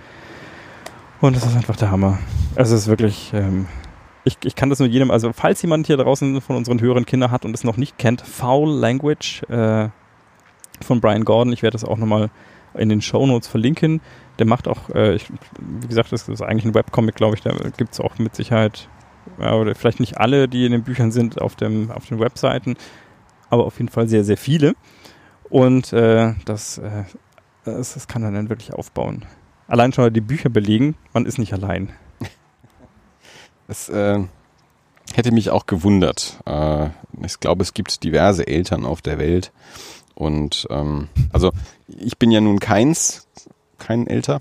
Und das ist einfach der Hammer. Also es ist wirklich, ähm, ich, ich kann das nur jedem, also falls jemand hier draußen von unseren höheren Kinder hat und es noch nicht kennt, Foul Language äh, von Brian Gordon, ich werde das auch nochmal in den Show Notes verlinken. Der macht auch, äh, ich, wie gesagt, das ist eigentlich ein Webcomic, glaube ich, da gibt es auch mit Sicherheit, ja, oder vielleicht nicht alle, die in den Büchern sind, auf, dem, auf den Webseiten, aber auf jeden Fall sehr, sehr viele. Und äh, das, äh, das, das kann er dann wirklich aufbauen. Allein schon die Bücher belegen, man ist nicht allein. [LAUGHS] Das äh, hätte mich auch gewundert. Äh, ich glaube, es gibt diverse Eltern auf der Welt. Und ähm, also ich bin ja nun keins, kein Älter.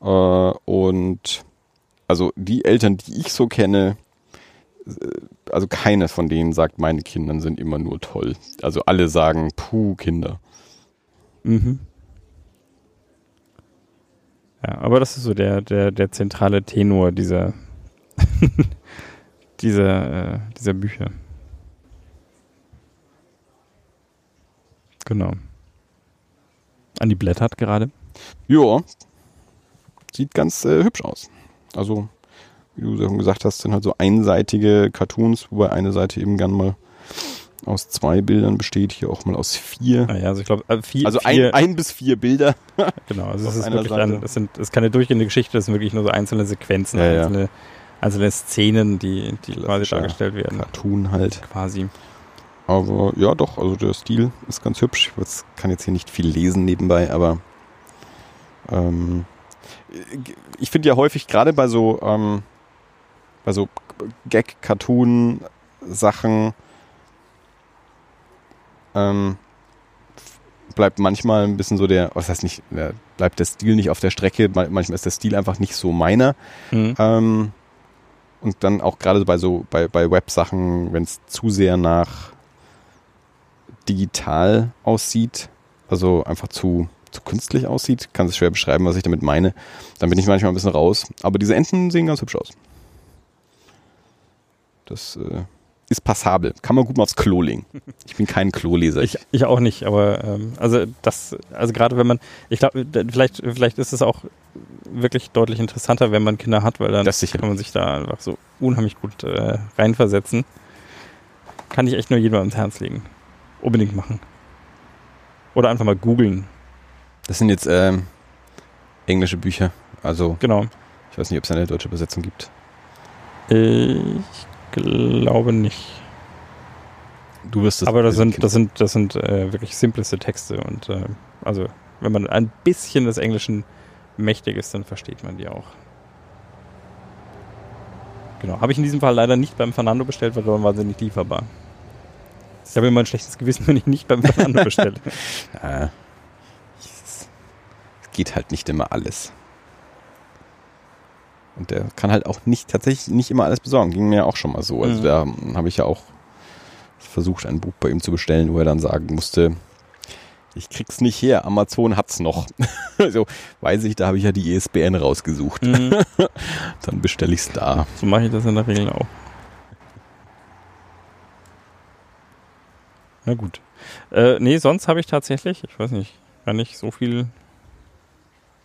Äh, und also die Eltern, die ich so kenne, äh, also keine von denen sagt, meine Kinder sind immer nur toll. Also alle sagen, puh, Kinder. Mhm. Ja, aber das ist so der, der, der zentrale Tenor dieser, [LAUGHS] dieser, äh, dieser Bücher. Genau. Andi blättert gerade. Ja, sieht ganz äh, hübsch aus. Also, wie du schon gesagt hast, sind halt so einseitige Cartoons, wobei eine Seite eben gern mal aus zwei Bildern besteht, hier auch mal aus vier. Ah ja, also ich glaube, äh, vier, Also vier, ein, ein bis vier Bilder. [LAUGHS] genau, also es ist wirklich ein, das sind, das ist keine durchgehende Geschichte, das sind wirklich nur so einzelne Sequenzen, Ja, ja. einzelne, einzelne Szenen, die, die quasi dargestellt werden. Cartoon halt. Quasi. Aber ja, doch, also der Stil ist ganz hübsch. Ich kann jetzt hier nicht viel lesen nebenbei, aber ähm, ich finde ja häufig gerade bei so, ähm, bei so Gag-Cartoon-Sachen ähm, bleibt manchmal ein bisschen so der, was heißt nicht, bleibt der Stil nicht auf der Strecke, manchmal ist der Stil einfach nicht so meiner. Mhm. Ähm, und dann auch gerade bei so, bei, bei Web-Sachen, wenn es zu sehr nach digital aussieht, also einfach zu, zu künstlich aussieht, kann es schwer beschreiben, was ich damit meine, dann bin ich manchmal ein bisschen raus. Aber diese Enten sehen ganz hübsch aus. Das äh, ist passabel. Kann man gut mal aufs Klo legen. [LAUGHS] Ich bin kein Kloleser. Ich, ich auch nicht, aber ähm, also das, also gerade wenn man, ich glaube, vielleicht, vielleicht ist es auch wirklich deutlich interessanter, wenn man Kinder hat, weil dann kann man sich da einfach so unheimlich gut äh, reinversetzen. Kann ich echt nur jedem ans Herz legen. Unbedingt machen. Oder einfach mal googeln. Das sind jetzt ähm, englische Bücher. Also genau. Ich weiß nicht, ob es eine deutsche Übersetzung gibt. Ich glaube nicht. Du wirst es. Aber das sind, das sind, das sind äh, wirklich simpleste Texte und äh, also wenn man ein bisschen des Englischen mächtig ist, dann versteht man die auch. Genau. Habe ich in diesem Fall leider nicht beim Fernando bestellt, weil dann war sie nicht lieferbar. Ich habe immer ein schlechtes Gewissen, [LAUGHS] wenn ich nicht beim Fernando bestelle. [LAUGHS] ja. Es geht halt nicht immer alles. Und der kann halt auch nicht tatsächlich nicht immer alles besorgen. Ging mir auch schon mal so. Also mhm. da habe ich ja auch versucht, ein Buch bei ihm zu bestellen, wo er dann sagen musste, ich krieg's nicht her, Amazon hat's noch. [LAUGHS] also weiß ich, da habe ich ja die ESBN rausgesucht. Mhm. [LAUGHS] dann bestelle ich's da. So mache ich das in der Regel auch. Na gut. Äh, nee, sonst habe ich tatsächlich, ich weiß nicht, gar nicht so viel.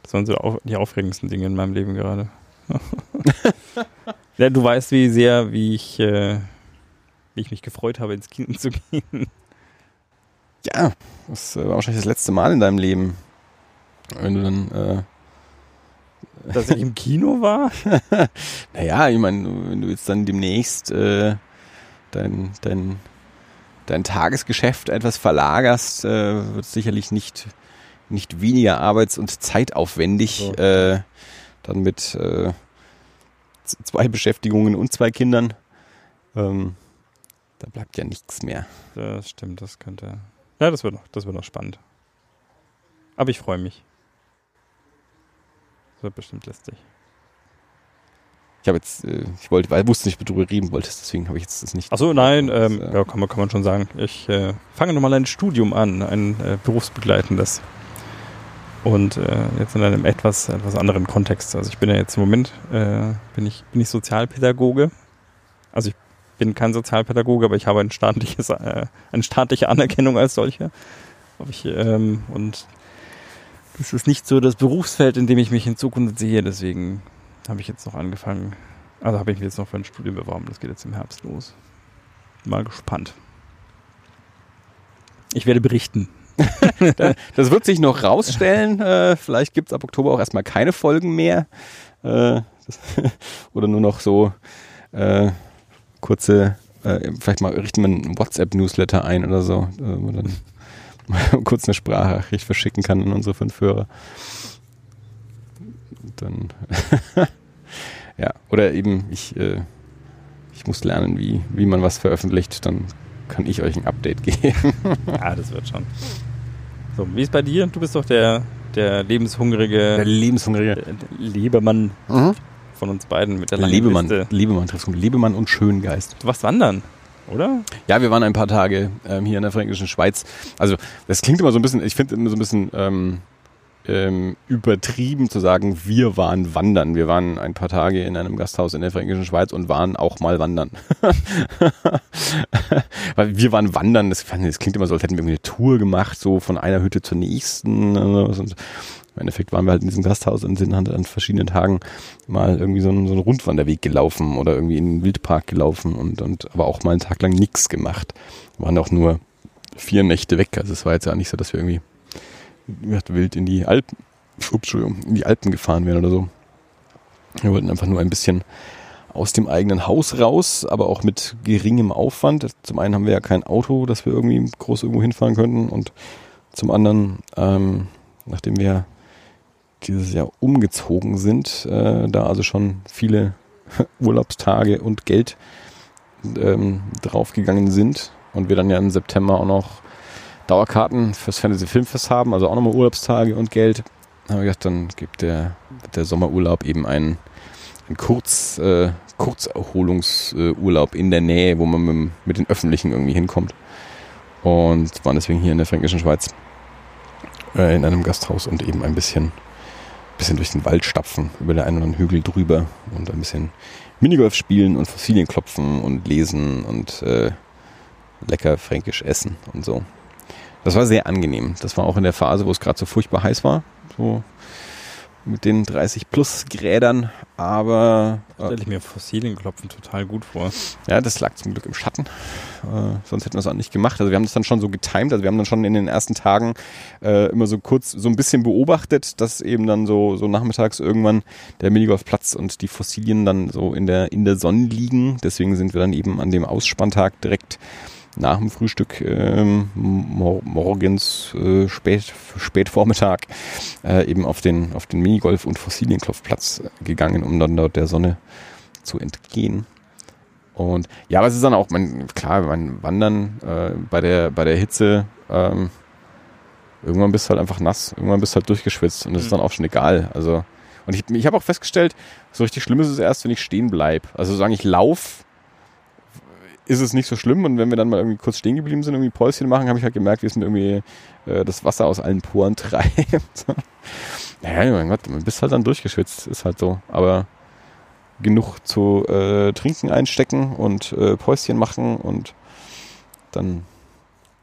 Das sind so die aufregendsten Dinge in meinem Leben gerade. [LAUGHS] ja, du weißt, wie sehr, wie ich, äh, wie ich mich gefreut habe, ins Kino zu gehen. Ja, das war wahrscheinlich das letzte Mal in deinem Leben. Wenn du dann. Äh Dass ich im Kino war? [LAUGHS] naja, ich meine, wenn du jetzt dann demnächst äh, dein, dein, dein Tagesgeschäft etwas verlagerst, äh, wird es sicherlich nicht, nicht weniger arbeits- und zeitaufwendig. So. Äh, dann mit äh, zwei Beschäftigungen und zwei Kindern. Ähm, da bleibt ja nichts mehr. Das stimmt, das könnte. Ja, das wird noch, das wird noch spannend. Aber ich freue mich. Das wird bestimmt lästig. Ich habe jetzt, äh, ich wollte, weil ich wusste nicht, ob du reden wolltest, deswegen habe ich jetzt das nicht. Achso, nein, ähm, ja, kann man, kann man schon sagen. Ich äh, fange nochmal ein Studium an, ein äh, berufsbegleitendes. Und äh, jetzt in einem etwas, etwas anderen Kontext. Also ich bin ja jetzt im Moment, äh, bin, ich, bin ich Sozialpädagoge. Also ich bin kein Sozialpädagoge, aber ich habe ein staatliches, äh, eine staatliche Anerkennung als solche. Ich, ähm, und das ist nicht so das Berufsfeld, in dem ich mich in Zukunft sehe. Deswegen habe ich jetzt noch angefangen. Also habe ich mich jetzt noch für ein Studium beworben. Das geht jetzt im Herbst los. Mal gespannt. Ich werde berichten. [LAUGHS] das wird sich noch rausstellen. Äh, vielleicht gibt es ab Oktober auch erstmal keine Folgen mehr. Äh, [LAUGHS] oder nur noch so äh, kurze, vielleicht mal richten wir einen WhatsApp-Newsletter ein oder so, wo dann [LAUGHS] mal kurz eine Sprachnachricht verschicken kann an unsere fünf Hörer. Dann ja, oder eben ich, ich muss lernen, wie, wie man was veröffentlicht, dann kann ich euch ein Update geben. [LAUGHS] ja, das wird schon. So, wie ist bei dir? Du bist doch der, der lebenshungrige, der lebenshungrige Lebemann mhm. von uns beiden mit der Lebemann, Liste. Lebemann, Lebemann und Schöngeist. Du warst wandern, oder? Ja, wir waren ein paar Tage ähm, hier in der fränkischen Schweiz. Also das klingt immer so ein bisschen, ich finde immer so ein bisschen ähm, ähm, übertrieben zu sagen, wir waren wandern. Wir waren ein paar Tage in einem Gasthaus in der Fränkischen Schweiz und waren auch mal wandern. [LAUGHS] Weil wir waren wandern, das, das, klingt immer so, als hätten wir eine Tour gemacht, so von einer Hütte zur nächsten. Und im Endeffekt waren wir halt in diesem Gasthaus und sind halt an verschiedenen Tagen mal irgendwie so einen, so einen Rundwanderweg gelaufen oder irgendwie in den Wildpark gelaufen und, und aber auch mal einen Tag lang nichts gemacht. Wir waren auch nur vier Nächte weg. Also es war jetzt ja nicht so, dass wir irgendwie wild in die Alpen, Entschuldigung, in die Alpen gefahren wären oder so. Wir wollten einfach nur ein bisschen aus dem eigenen Haus raus, aber auch mit geringem Aufwand. Zum einen haben wir ja kein Auto, dass wir irgendwie groß irgendwo hinfahren könnten und zum anderen, ähm, nachdem wir dieses Jahr umgezogen sind, äh, da also schon viele [LAUGHS] Urlaubstage und Geld ähm, draufgegangen sind und wir dann ja im September auch noch Dauerkarten fürs Fantasy Filmfest haben, also auch nochmal Urlaubstage und Geld, haben wir gedacht, dann gibt der, der Sommerurlaub eben ein, ein Kurz, äh, Kurzerholungsurlaub in der Nähe, wo man mit, mit den Öffentlichen irgendwie hinkommt. Und waren deswegen hier in der Fränkischen Schweiz äh, in einem Gasthaus und eben ein bisschen, bisschen durch den Wald stapfen, über den einen oder anderen Hügel drüber und ein bisschen Minigolf spielen und Fossilien klopfen und lesen und äh, lecker fränkisch essen und so. Das war sehr angenehm. Das war auch in der Phase, wo es gerade so furchtbar heiß war. So mit den 30 plus Grädern, aber. Äh, Stelle ich mir Fossilienklopfen total gut vor. Ja, das lag zum Glück im Schatten. Äh, sonst hätten wir es auch nicht gemacht. Also wir haben das dann schon so getimt. Also wir haben dann schon in den ersten Tagen äh, immer so kurz so ein bisschen beobachtet, dass eben dann so, so nachmittags irgendwann der Minigolfplatz und die Fossilien dann so in der, in der Sonne liegen. Deswegen sind wir dann eben an dem Ausspanntag direkt nach dem Frühstück ähm, mor morgens äh, spät Spätvormittag äh, eben auf den auf den Minigolf und Fossilienklopfplatz gegangen, um dann dort der Sonne zu entgehen. Und ja, aber es ist dann auch, man, klar, man Wandern äh, bei der bei der Hitze ähm, irgendwann bist du halt einfach nass, irgendwann bist du halt durchgeschwitzt und das mhm. ist dann auch schon egal. Also und ich, ich habe auch festgestellt, so richtig schlimm ist es erst, wenn ich stehen bleib. Also sagen ich lauf ist es nicht so schlimm. Und wenn wir dann mal irgendwie kurz stehen geblieben sind, irgendwie Päuschen machen, habe ich halt gemerkt, wie es mir irgendwie äh, das Wasser aus allen Poren [LAUGHS] treibt. naja, mein Gott, man bist halt dann durchgeschwitzt, ist halt so. Aber genug zu äh, trinken einstecken und äh, Päuschen machen und dann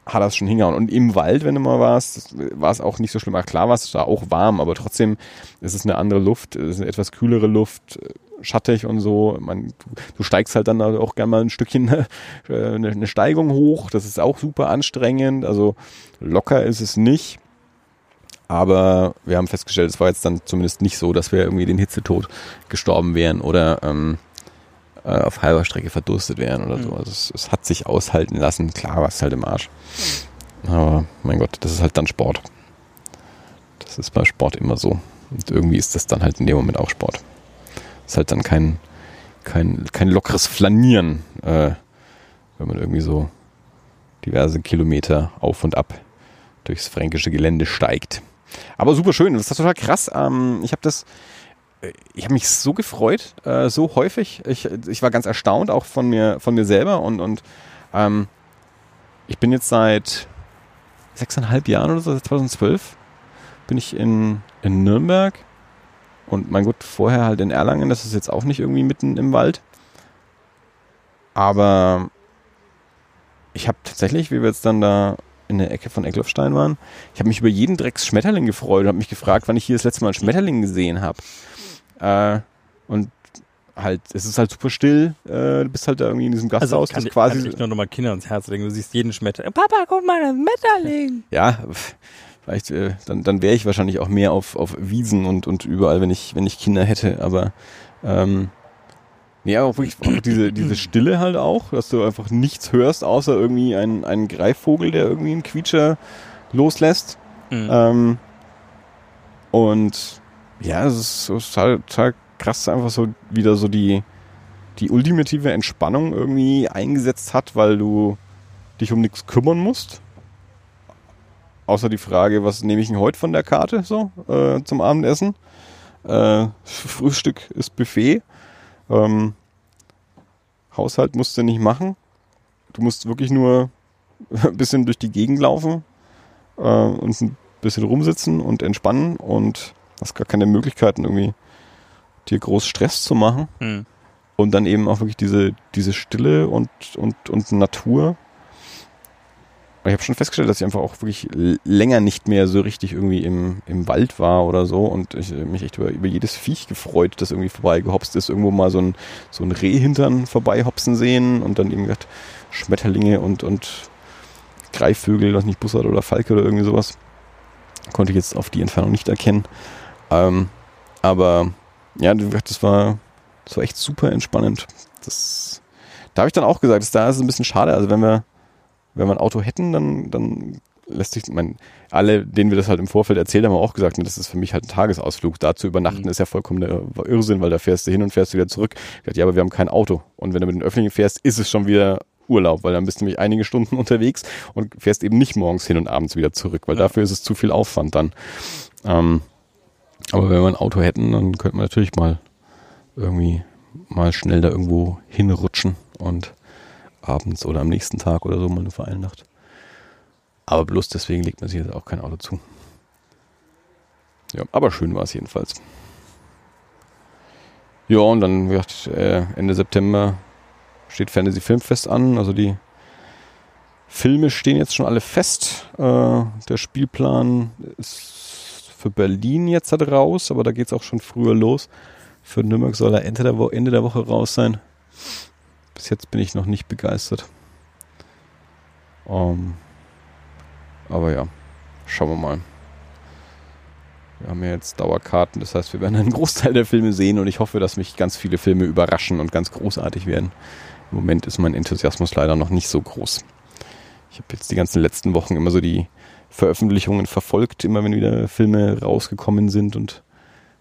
hat das schon hingehauen. Und im Wald, wenn du mal warst, war es auch nicht so schlimm. Ach, klar war es da auch warm, aber trotzdem ist es eine andere Luft, es ist eine etwas kühlere Luft, schattig und so. Man, du, du steigst halt dann auch gerne mal ein Stückchen [LAUGHS] äh, eine, eine Steigung hoch. Das ist auch super anstrengend. Also locker ist es nicht. Aber wir haben festgestellt, es war jetzt dann zumindest nicht so, dass wir irgendwie den Hitzetod gestorben wären oder ähm, äh, auf halber Strecke verdurstet wären oder so. Mhm. Also es, es, hat sich aushalten lassen. Klar war es halt im Arsch. Aber mein Gott, das ist halt dann Sport. Das ist bei Sport immer so. Und irgendwie ist das dann halt in dem Moment auch Sport. Ist halt dann kein, kein, kein lockeres Flanieren, äh, wenn man irgendwie so diverse Kilometer auf und ab durchs fränkische Gelände steigt. Aber super schön, das ist total krass. Ähm, ich habe das, ich habe mich so gefreut, äh, so häufig. Ich, ich war ganz erstaunt auch von mir, von mir selber und, und ähm, ich bin jetzt seit sechseinhalb Jahren oder so, seit 2012 bin ich in, in Nürnberg und mein Gott, vorher halt in Erlangen, das ist jetzt auch nicht irgendwie mitten im Wald. Aber ich habe tatsächlich, wie wir jetzt dann da in der Ecke von Eckloffstein waren, ich habe mich über jeden Drecks Schmetterling gefreut und habe mich gefragt, wann ich hier das letzte Mal einen Schmetterling gesehen habe. Äh, und halt, es ist halt super still, äh, du bist halt da irgendwie in diesem Gasthaus, also kann das quasi. Kann ich nur nochmal Kinder ans Herz legen, du siehst jeden Schmetterling. Papa, guck mal, ein Schmetterling! Ja, Vielleicht, äh, dann, dann wäre ich wahrscheinlich auch mehr auf, auf Wiesen und, und überall, wenn ich, wenn ich Kinder hätte, aber ähm, ja, auch wirklich auch diese, diese Stille halt auch, dass du einfach nichts hörst, außer irgendwie einen, einen Greifvogel, der irgendwie einen Quietscher loslässt. Mhm. Ähm, und ja, es ist total, total krass, einfach so wieder so die, die ultimative Entspannung irgendwie eingesetzt hat, weil du dich um nichts kümmern musst. Außer die Frage, was nehme ich denn heute von der Karte so äh, zum Abendessen? Äh, Frühstück ist Buffet. Ähm, Haushalt musst du nicht machen. Du musst wirklich nur [LAUGHS] ein bisschen durch die Gegend laufen äh, und ein bisschen rumsitzen und entspannen und hast gar keine Möglichkeiten irgendwie dir groß Stress zu machen. Mhm. Und dann eben auch wirklich diese, diese Stille und, und, und Natur ich habe schon festgestellt, dass ich einfach auch wirklich länger nicht mehr so richtig irgendwie im, im Wald war oder so und ich mich echt über, über jedes Viech gefreut, das irgendwie vorbeigehopst ist. Irgendwo mal so ein, so ein Rehhintern vorbeihopsen sehen und dann eben gesagt Schmetterlinge und, und Greifvögel, was nicht Bussard oder Falke oder irgendwie sowas. Konnte ich jetzt auf die Entfernung nicht erkennen. Ähm, aber ja, das war, Das war echt super entspannend. Das, da habe ich dann auch gesagt, dass da ist es ein bisschen schade. Also wenn wir, wenn wir ein Auto hätten, dann, dann lässt sich, mein, alle, denen wir das halt im Vorfeld erzählt haben, haben auch gesagt, das ist für mich halt ein Tagesausflug. Da zu übernachten mhm. ist ja vollkommen der Irrsinn, weil da fährst du hin und fährst wieder zurück. Ich gesagt, ja, aber wir haben kein Auto. Und wenn du mit den Öffentlichen fährst, ist es schon wieder Urlaub, weil dann bist du nämlich einige Stunden [LAUGHS] unterwegs und fährst eben nicht morgens hin und abends wieder zurück, weil ja. dafür ist es zu viel Aufwand dann. Ähm, aber wenn wir ein Auto hätten, dann könnte man natürlich mal irgendwie mal schnell da irgendwo hinrutschen und abends oder am nächsten Tag oder so mal eine Vereilnacht. Aber bloß deswegen legt man sich jetzt auch kein Auto zu. Ja, aber schön war es jedenfalls. Ja, und dann wird äh, Ende September steht Fantasy Filmfest an. Also die Filme stehen jetzt schon alle fest. Äh, der Spielplan ist für Berlin jetzt halt raus, aber da geht es auch schon früher los. Für Nürnberg soll er Ende der, Ende der Woche raus sein. Bis jetzt bin ich noch nicht begeistert. Um, ähm, aber ja, schauen wir mal. Wir haben ja jetzt Dauerkarten, das heißt, wir werden einen Großteil der Filme sehen und ich hoffe, dass mich ganz viele Filme überraschen und ganz großartig werden. Im Moment ist mein Enthusiasmus leider noch nicht so groß. Ich habe jetzt die ganzen letzten Wochen immer so die Veröffentlichungen verfolgt, immer wenn wieder Filme rausgekommen sind und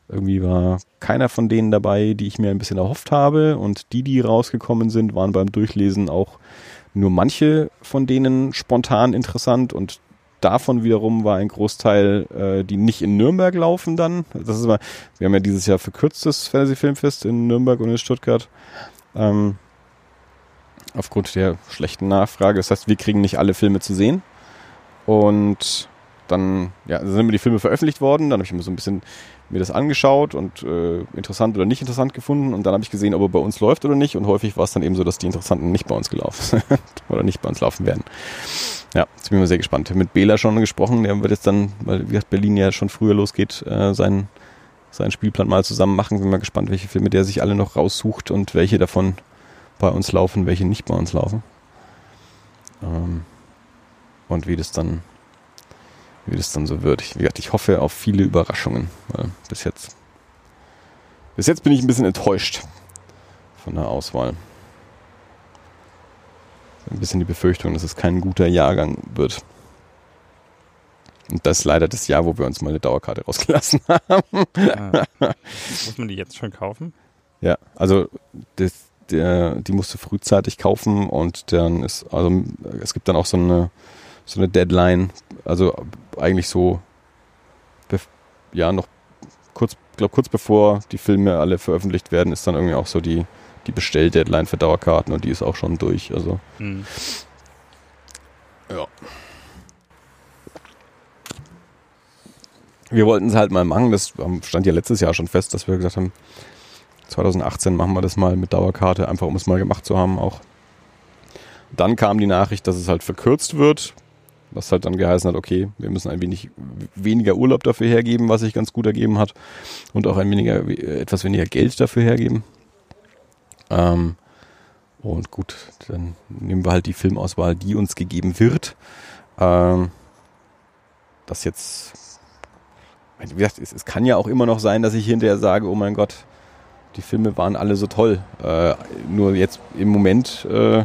irgendwie war keiner von denen dabei, die ich mir ein bisschen erhofft habe und die, die rausgekommen sind, waren beim Durchlesen auch nur manche von denen spontan interessant und davon wiederum war ein Großteil, äh, die nicht in Nürnberg laufen dann. Das ist mal, wir haben ja dieses Jahr verkürztes Fantasy Filmfest in Nürnberg und in Stuttgart. Ähm, aufgrund der schlechten Nachfrage. Das heißt, wir kriegen nicht alle Filme zu sehen. Und dann ja, sind mir die Filme veröffentlicht worden. Dann habe ich mir so ein bisschen mir das angeschaut und äh, interessant oder nicht interessant gefunden. Und dann habe ich gesehen, ob er bei uns läuft oder nicht. Und häufig war es dann eben so, dass die Interessanten nicht bei uns gelaufen [LAUGHS] sind oder nicht bei uns laufen werden. Ja, jetzt bin ich mal sehr gespannt. Ich mit Bela schon gesprochen. Der wird jetzt dann, weil wie gesagt, Berlin ja schon früher losgeht, äh, seinen, seinen Spielplan mal zusammen machen. Bin mal gespannt, welche Filme der sich alle noch raussucht und welche davon bei uns laufen, welche nicht bei uns laufen. Ähm, und wie das dann, wie das dann so wird. Ich, wie gesagt, ich hoffe auf viele Überraschungen. bis jetzt, bis jetzt bin ich ein bisschen enttäuscht von der Auswahl. Ein bisschen die Befürchtung, dass es kein guter Jahrgang wird. Und das ist leider das Jahr, wo wir uns mal eine Dauerkarte [LAUGHS] rausgelassen haben. Ah. Muss man die jetzt schon kaufen? Ja, also das, der, die musst du frühzeitig kaufen und dann ist, also es gibt dann auch so eine, so eine Deadline, also eigentlich so, ja, noch kurz, glaube kurz bevor die Filme alle veröffentlicht werden, ist dann irgendwie auch so die, die Bestell-Deadline für Dauerkarten und die ist auch schon durch, also. Mhm. Ja. Wir wollten es halt mal machen, das stand ja letztes Jahr schon fest, dass wir gesagt haben, 2018 machen wir das mal mit Dauerkarte, einfach um es mal gemacht zu haben auch. Dann kam die Nachricht, dass es halt verkürzt wird, was halt dann geheißen hat, okay, wir müssen ein wenig weniger Urlaub dafür hergeben, was sich ganz gut ergeben hat und auch ein weniger, etwas weniger Geld dafür hergeben. Ähm, und gut, dann nehmen wir halt die Filmauswahl, die uns gegeben wird. Ähm, das jetzt, wie gesagt, es, es, kann ja auch immer noch sein, dass ich hinterher sage, oh mein Gott, die Filme waren alle so toll. Äh, nur jetzt im Moment äh,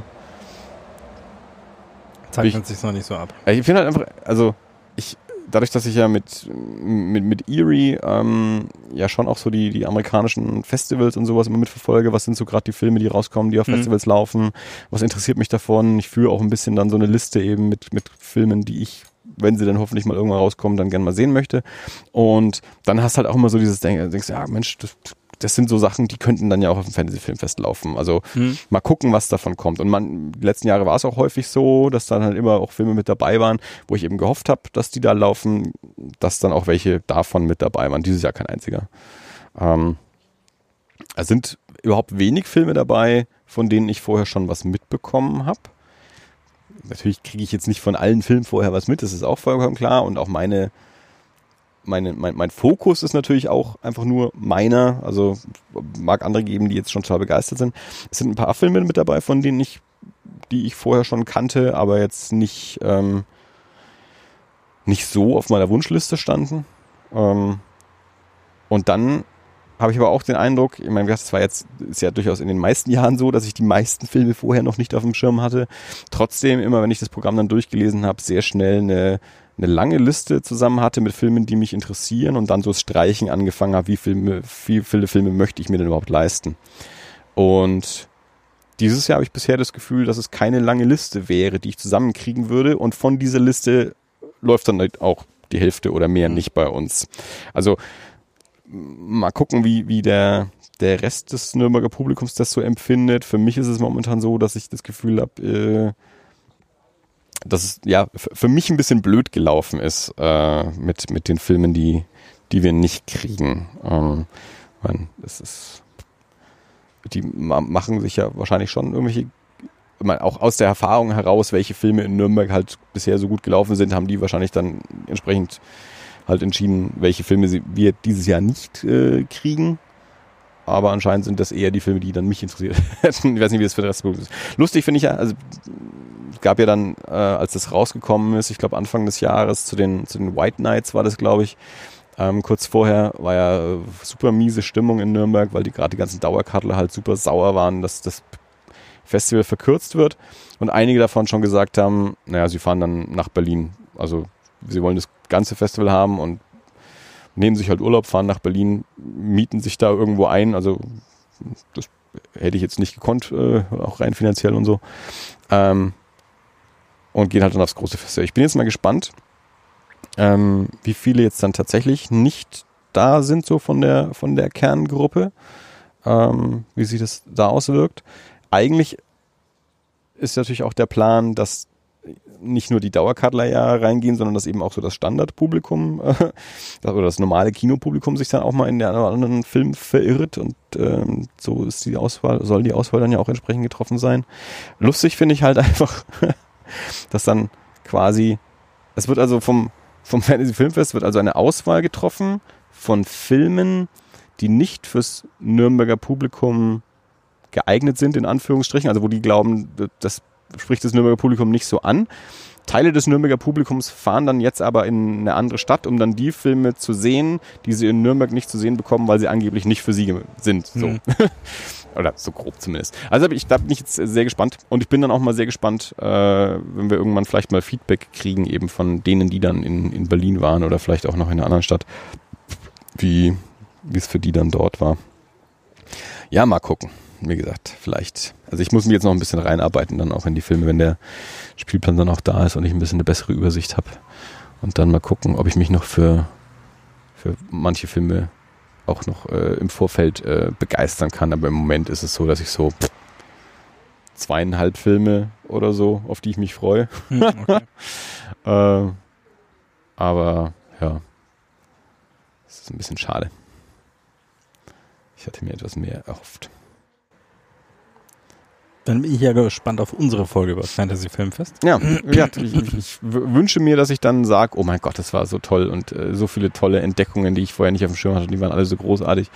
zeichnet sich noch nicht so ab. Ich finde halt einfach, also ich dadurch, dass ich ja mit mit, mit Erie ähm, ja schon auch so die die amerikanischen Festivals und sowas immer mitverfolge, was sind so gerade die Filme, die rauskommen, die auf mhm. Festivals laufen, was interessiert mich davon? Ich führe auch ein bisschen dann so eine Liste eben mit mit Filmen, die ich wenn sie dann hoffentlich mal irgendwann rauskommen, dann gerne mal sehen möchte. Und dann hast halt auch immer so dieses Denken, denkst, ja Mensch, das, das sind so Sachen, die könnten dann ja auch auf dem Fantasy-Filmfest laufen. Also hm. mal gucken, was davon kommt. Und man, die letzten Jahre war es auch häufig so, dass dann halt immer auch Filme mit dabei waren, wo ich eben gehofft habe, dass die da laufen, dass dann auch welche davon mit dabei waren. Dieses Jahr kein einziger. Ähm, es sind überhaupt wenig Filme dabei, von denen ich vorher schon was mitbekommen habe. Natürlich kriege ich jetzt nicht von allen Filmen vorher was mit, das ist auch vollkommen klar. Und auch meine meine, mein, mein Fokus ist natürlich auch einfach nur meiner. Also mag andere geben, die jetzt schon total begeistert sind. Es sind ein paar Filme mit dabei, von denen ich, die ich vorher schon kannte, aber jetzt nicht, ähm, nicht so auf meiner Wunschliste standen. Ähm, und dann habe ich aber auch den Eindruck, ich meine, das war jetzt, ist ja durchaus in den meisten Jahren so, dass ich die meisten Filme vorher noch nicht auf dem Schirm hatte. Trotzdem, immer wenn ich das Programm dann durchgelesen habe, sehr schnell eine, eine lange Liste zusammen hatte mit Filmen, die mich interessieren und dann so das Streichen angefangen habe, wie, Filme, wie viele Filme möchte ich mir denn überhaupt leisten. Und dieses Jahr habe ich bisher das Gefühl, dass es keine lange Liste wäre, die ich zusammenkriegen würde. Und von dieser Liste läuft dann halt auch die Hälfte oder mehr mhm. nicht bei uns. Also mal gucken, wie, wie der, der Rest des Nürnberger Publikums das so empfindet. Für mich ist es momentan so, dass ich das Gefühl habe, äh, dass es ja für mich ein bisschen blöd gelaufen ist äh, mit, mit den Filmen, die, die wir nicht kriegen. Ähm, man, das ist, die machen sich ja wahrscheinlich schon irgendwelche auch aus der Erfahrung heraus, welche Filme in Nürnberg halt bisher so gut gelaufen sind, haben die wahrscheinlich dann entsprechend halt entschieden, welche Filme sie, wir dieses Jahr nicht äh, kriegen. Aber anscheinend sind das eher die Filme, die dann mich interessiert [LAUGHS] hätten. ich weiß nicht, wie das für den Rest ist. Lustig finde ich ja, also gab ja dann, äh, als das rausgekommen ist, ich glaube Anfang des Jahres zu den, zu den White Nights war das, glaube ich, ähm, kurz vorher war ja äh, super miese Stimmung in Nürnberg, weil die gerade die ganzen Dauerkartler halt super sauer waren, dass das Festival verkürzt wird. Und einige davon schon gesagt haben, naja, sie fahren dann nach Berlin. Also sie wollen das ganze Festival haben und nehmen sich halt Urlaub, fahren nach Berlin, mieten sich da irgendwo ein. Also das hätte ich jetzt nicht gekonnt, äh, auch rein finanziell und so. Ähm, und gehen halt dann aufs große Festival. Ich bin jetzt mal gespannt, ähm, wie viele jetzt dann tatsächlich nicht da sind, so von der, von der Kerngruppe, ähm, wie sich das da auswirkt. Eigentlich ist natürlich auch der Plan, dass nicht nur die Dauerkartler ja reingehen, sondern dass eben auch so das Standardpublikum äh, [LAUGHS] oder das normale Kinopublikum sich dann auch mal in den anderen Film verirrt und ähm, so ist die Auswahl, soll die Auswahl dann ja auch entsprechend getroffen sein. Lustig finde ich halt [LAUGHS] einfach, dass dann quasi, es wird also vom, vom [LAUGHS] Fantasy Filmfest wird also eine Auswahl getroffen von Filmen, die nicht fürs Nürnberger Publikum geeignet sind, in Anführungsstrichen, also wo die glauben, das spricht das Nürnberger Publikum nicht so an. Teile des Nürnberger Publikums fahren dann jetzt aber in eine andere Stadt, um dann die Filme zu sehen, die sie in Nürnberg nicht zu sehen bekommen, weil sie angeblich nicht für sie sind. So. Mhm. [LAUGHS] Oder so grob zumindest. Also ich, da bin ich jetzt sehr gespannt. Und ich bin dann auch mal sehr gespannt, äh, wenn wir irgendwann vielleicht mal Feedback kriegen, eben von denen, die dann in, in Berlin waren oder vielleicht auch noch in einer anderen Stadt, wie es für die dann dort war. Ja, mal gucken wie gesagt, vielleicht. Also ich muss mich jetzt noch ein bisschen reinarbeiten, dann auch in die Filme, wenn der Spielplan dann auch da ist und ich ein bisschen eine bessere Übersicht habe. Und dann mal gucken, ob ich mich noch für, für manche Filme auch noch äh, im Vorfeld äh, begeistern kann. Aber im Moment ist es so, dass ich so zweieinhalb Filme oder so, auf die ich mich freue. Hm, okay. [LAUGHS] äh, aber ja, es ist ein bisschen schade. Ich hatte mir etwas mehr erhofft. Dann bin ich ja gespannt auf unsere Folge über das Fantasy Filmfest. Ja, [CLEARS THROAT] ja ich, ich, wünsche mir, dass ich dann sage, oh mein Gott, das war so toll und äh, so viele tolle Entdeckungen, die ich vorher nicht auf dem Schirm hatte, die waren alle so großartig.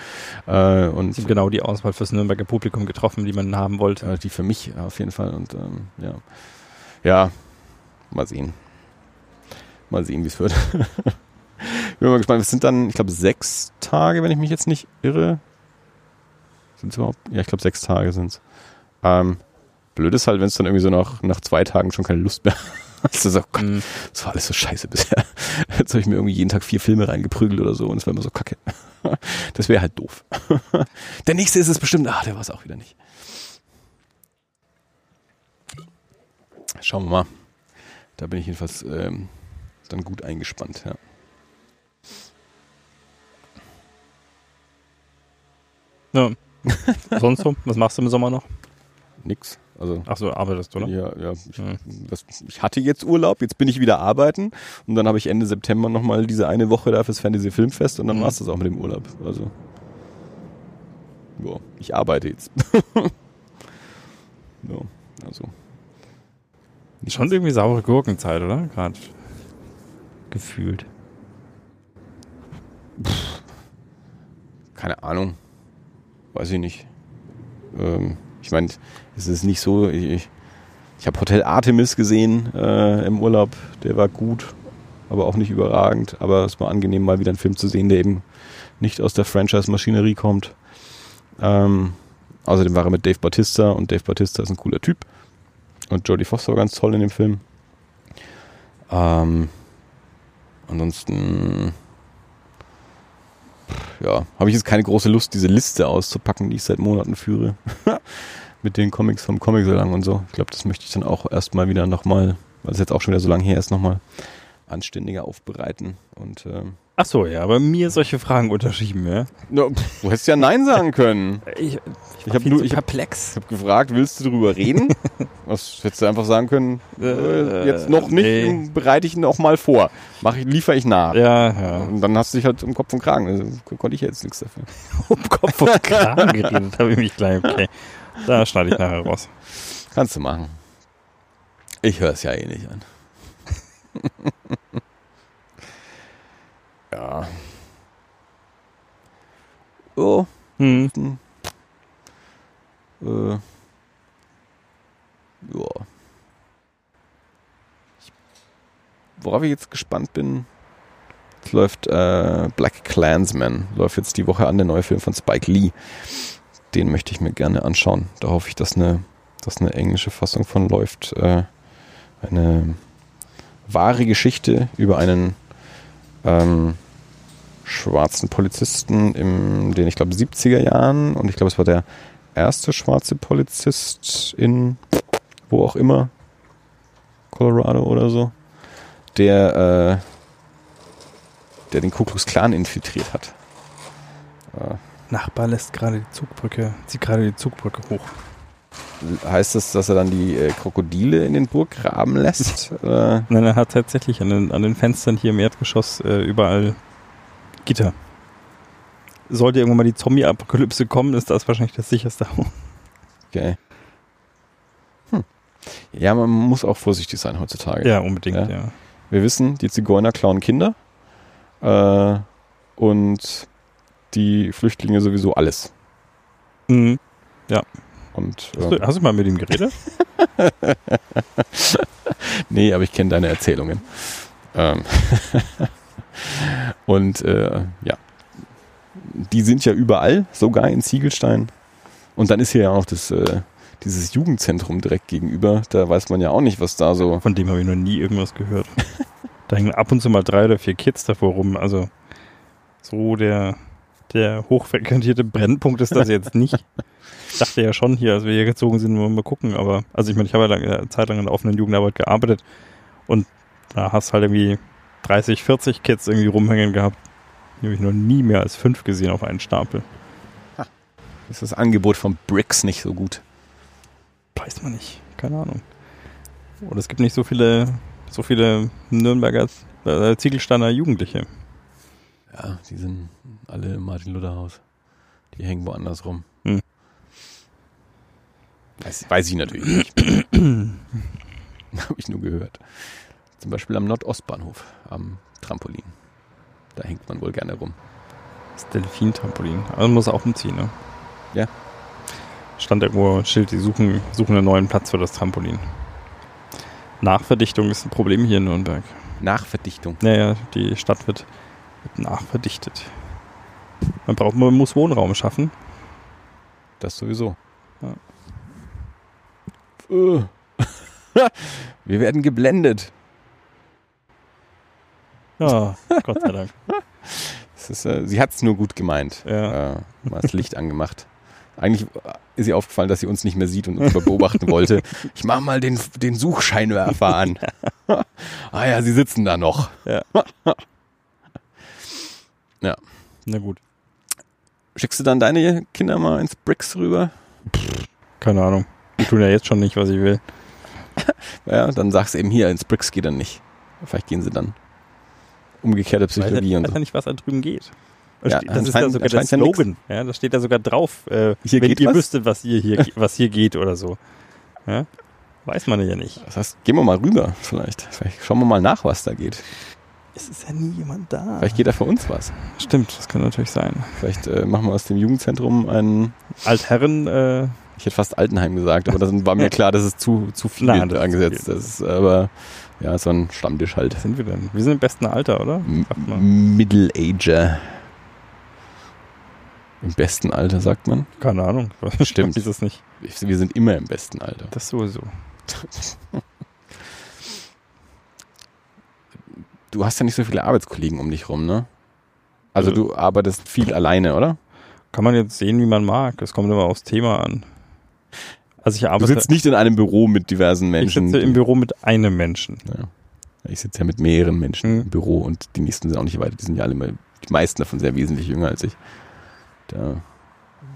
Äh, und Sie haben genau die Auswahl fürs Nürnberger Publikum getroffen, die man haben wollte. Äh, die für mich auf jeden Fall und ähm, ja. Ja, mal sehen. Mal sehen, wie es wird. [LAUGHS] ich bin mal gespannt. Es sind dann, ich glaube, sechs Tage, wenn ich mich jetzt nicht irre. Sind es überhaupt? Ja, ich glaube, sechs Tage sind es. Ähm, blöd ist halt, wenn es dann irgendwie so nach, nach zwei Tagen schon keine Lust mehr [LAUGHS] hast. Also, oh Gott, mm. das war alles so scheiße bisher. [LAUGHS] Jetzt habe ich mir irgendwie jeden Tag vier Filme reingeprügelt oder so und es war immer so kacke. [LAUGHS] Das wäre halt doof. Der nächste ist es bestimmt, ah, der war es auch wieder nicht. Schauen wir mal. Da bin ich jedenfalls ähm, dann gut eingespannt, ja. Ja. Sonst so? Was machst du im Sommer noch? Nix. Also, Ach so, arbeitest du, ne? Ja, ja. Ich, ja. Das, ich, hatte jetzt Urlaub, jetzt bin ich wieder arbeiten und dann habe ich Ende September nochmal diese eine Woche da fürs Fantasy Filmfest und dann mhm. war es das auch mit dem Urlaub. Also, ja, ich arbeite jetzt. [LAUGHS] ja, also. Schon irgendwie saure Gurkenzeit, oder? Gerade gefühlt. Pff, keine Ahnung. Weiß ich nicht. Ähm, ich meine, es ist nicht so, ich, ich habe Hotel Artemis gesehen äh, im Urlaub, der war gut, aber auch nicht überragend. Aber es war angenehm, mal wieder einen Film zu sehen, der eben nicht aus der Franchise-Maschinerie kommt. Ähm, außerdem war er mit Dave Bautista und Dave Bautista ist ein cooler Typ. Und Jodie Foster war ganz toll in dem Film. Ähm, ansonsten, ja, habe ich jetzt keine große Lust, diese Liste auszupacken, die ich seit Monaten führe. [LAUGHS] mit den Comics vom Comic so lang und so. Ich glaube, das möchte ich dann auch erstmal wieder nochmal, weil es jetzt auch schon wieder so lange her ist, nochmal anständiger aufbereiten. Und ähm, Ach so, ja, aber mir solche Fragen unterschieben, ja. pff, du hättest ja Nein sagen können. Ich, Ich habe nur, ich habe perplex. hab gefragt, willst du darüber reden? [LAUGHS] Was hättest du einfach sagen können? Äh, jetzt noch nicht, nee. bereite ich ihn auch mal vor. Mach ich, liefere ich nach. Ja, ja. Und dann hast du dich halt um Kopf und Kragen. Also, konnte ich jetzt nichts dafür. [LAUGHS] Um Kopf und Kragen geredet, habe ich mich gleich. Okay, da schneide ich nachher raus. Kannst du machen. Ich höre es ja eh nicht an. [LAUGHS] ja. Oh. Hm. Äh, ja. Ich, worauf ich jetzt gespannt bin, es läuft äh, Black Clansman, läuft jetzt die Woche an, der neue Film von Spike Lee. Den möchte ich mir gerne anschauen. Da hoffe ich, dass eine, dass eine englische Fassung von läuft. Äh, eine wahre Geschichte über einen ähm, schwarzen Polizisten in den, ich glaube, 70er Jahren. Und ich glaube, es war der erste schwarze Polizist in wo auch immer, Colorado oder so, der, äh, der den Ku Klux Klan infiltriert hat. Äh, Nachbar lässt gerade die Zugbrücke, zieht gerade die Zugbrücke hoch. Heißt das, dass er dann die äh, Krokodile in den Burggraben lässt? Oder? [LAUGHS] Nein, er hat tatsächlich an den, an den Fenstern hier im Erdgeschoss äh, überall Gitter. Sollte irgendwann mal die Zombie-Apokalypse kommen, ist das wahrscheinlich das sicherste. Okay. Hm. Ja, man muss auch vorsichtig sein heutzutage. ja, unbedingt, Ja. ja. Wir wissen, die Zigeuner klauen Kinder äh, und die Flüchtlinge sowieso alles. Mhm. Und, Hast, du, ähm, hast du mal mit ihm geredet? [LAUGHS] nee, aber ich kenne deine Erzählungen. Ähm [LAUGHS] und äh, ja, die sind ja überall, sogar in Ziegelstein. Und dann ist hier ja auch das, äh, dieses Jugendzentrum direkt gegenüber. Da weiß man ja auch nicht, was da so. Von dem habe ich noch nie irgendwas gehört. da hängen ab und zu mal drei oder vier Kids davor rum. Also so der, der hochfrequentierte Brennpunkt ist das jetzt nicht. Ich dachte ja schon hier, als wir hier gezogen sind, wollen wir mal gucken. Aber also ich meine, ich habe ja eine Zeit lang in der offenen Jugendarbeit gearbeitet und da hast halt irgendwie 30, 40 Kids irgendwie rumhängen gehabt. Die habe ich noch nie mehr als fünf gesehen auf einen Stapel. Ist das Angebot von Bricks nicht so gut? Weiß man nicht. Keine Ahnung. Oder es gibt nicht so viele, so viele Nürnberger äh, Ziegelsteiner Jugendliche. Ja, die sind alle im Martin-Luther-Haus. Die hängen woanders rum. Hm. Weiß, weiß ich natürlich nicht. Habe ich nur gehört. Zum Beispiel am Nordostbahnhof, am Trampolin. Da hängt man wohl gerne rum. Das Delfin-Trampolin. Also muss auch umziehen, ne? Ja. Stand irgendwo ein Schild, die suchen, suchen einen neuen Platz für das Trampolin. Nachverdichtung ist ein Problem hier in Nürnberg. Nachverdichtung. Naja, die Stadt wird, wird nachverdichtet. Man braucht, man muss Wohnraum schaffen. Das sowieso. Ja. Äh. [LAUGHS] Wir werden geblendet. Ja, Gott sei Dank. [LAUGHS] Ist, äh, sie hat es nur gut gemeint. Ja. Äh, mal das Licht angemacht. Eigentlich ist ihr aufgefallen, dass sie uns nicht mehr sieht und uns beobachten wollte. [LAUGHS] Ich mach mal den, den Suchscheinwerfer an. ah ja, sie sitzen da noch. Na gut. Schickst du dann deine Kinder mal ins Bricks rüber? Keine Ahnung. Die tun ja jetzt schon nicht, was ich will. [LAUGHS] Ja, dann sagst du eben hier, ins Bricks geht dann nicht. Vielleicht gehen sie dann. Umgekehrte Weiß ja, Psychologie und weiß so. ja nicht, was da drüben geht. Und Ja, das ist ja sogar der ja. Slogan. Ja, da steht da sogar drauf, äh, Hier wenn geht ihr was? wüsstet, was hier, [LAUGHS] hier, was hier geht oder so. Ja? Weiß man ja nicht. Das heißt, gehen wir mal rüber vielleicht. Vielleicht schauen wir mal nach, was da geht. Es ist ja nie jemand da. Vielleicht geht da für uns was. Stimmt, das kann natürlich sein. Vielleicht äh, machen wir aus dem Jugendzentrum ein, Altherren, äh, ich hätte fast Altenheim gesagt, aber das war mir [LAUGHS] klar, dass es zu, zu viel Nein, das ist angesetzt zu viel. ist. Das ist aber ja, so ein Stammtisch halt. was sind wir denn? Wir sind im besten Alter, oder? M Sag mal. Middle Ager. Im besten Alter, sagt man. Keine Ahnung. [LAUGHS] Stimmt. Ist es nicht. Wir sind immer im besten Alter. Das sowieso. [LAUGHS] Du hast ja nicht so viele Arbeitskollegen um dich rum, ne? Also du arbeitest viel alleine, oder? Kann man jetzt sehen, wie man mag. Es kommt immer aufs Thema an. Also ich Du arbeite. sitzt nicht in einem Büro mit diversen ich Menschen. sitze im Büro mit einem Menschen. Ja. Ich sitze ja mit mehreren Menschen Mhm. im Büro und die nächsten sind auch nicht weiter. Die sind ja alle immer, die meisten davon sehr wesentlich jünger als ich. Da,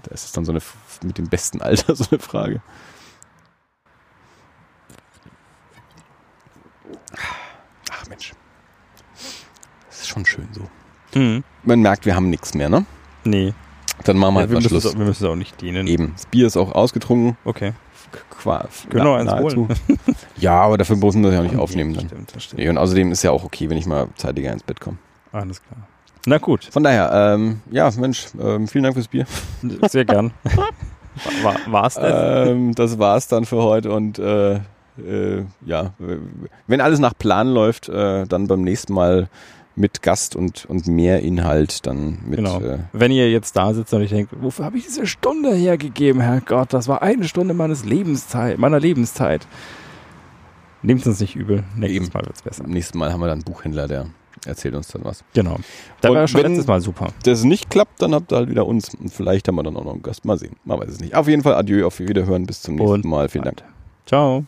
da ist es dann so eine, mit dem besten Alter [LAUGHS] so eine Frage. Ach Mensch. Schon schön so. Hm. Man merkt, wir haben nichts mehr, ne? Nee. Dann machen wir Ja, halt wir, mal müssen es, Schluss. auch- wir müssen es auch nicht dienen. Eben. Das Bier ist auch ausgetrunken. Okay. Qua, Können wir eins holen? [LAUGHS] Ja, aber dafür müssen wir das ja auch nicht [LAUGHS] aufnehmen dann. Stimmt, das stimmt. Nee, und außerdem ist ja auch okay, wenn ich mal zeitiger ins Bett komme. Alles klar. Na gut, Von daher, ähm, ja, Mensch, ähm, vielen Dank fürs Bier. [LAUGHS] sehr gern. War, war's das? ähm, das war's dann für heute und äh, äh, ja, wenn alles nach Plan läuft, äh, dann beim nächsten Mal mit Gast und, und mehr Inhalt dann mit. Genau. Äh, Wenn ihr jetzt da sitzt und ich denkt, wofür habe ich diese Stunde hergegeben, Herrgott, das war eine Stunde meines Lebenszeit, meiner Lebenszeit. Nehmt es uns nicht übel. Nächstes Eben. Mal wird's besser. beim nächsten Mal haben wir dann einen Buchhändler, der erzählt uns dann was. Genau. Da war ja schon wenn- letztes Mal super. das nicht klappt, dann habt ihr halt wieder uns. Und vielleicht haben wir dann auch noch einen Gast. Mal sehen. Man weiß es nicht. Auf jeden Fall Adieu, auf Wiederhören. Bis zum nächsten Und Mal. Vielen Dank. Ciao.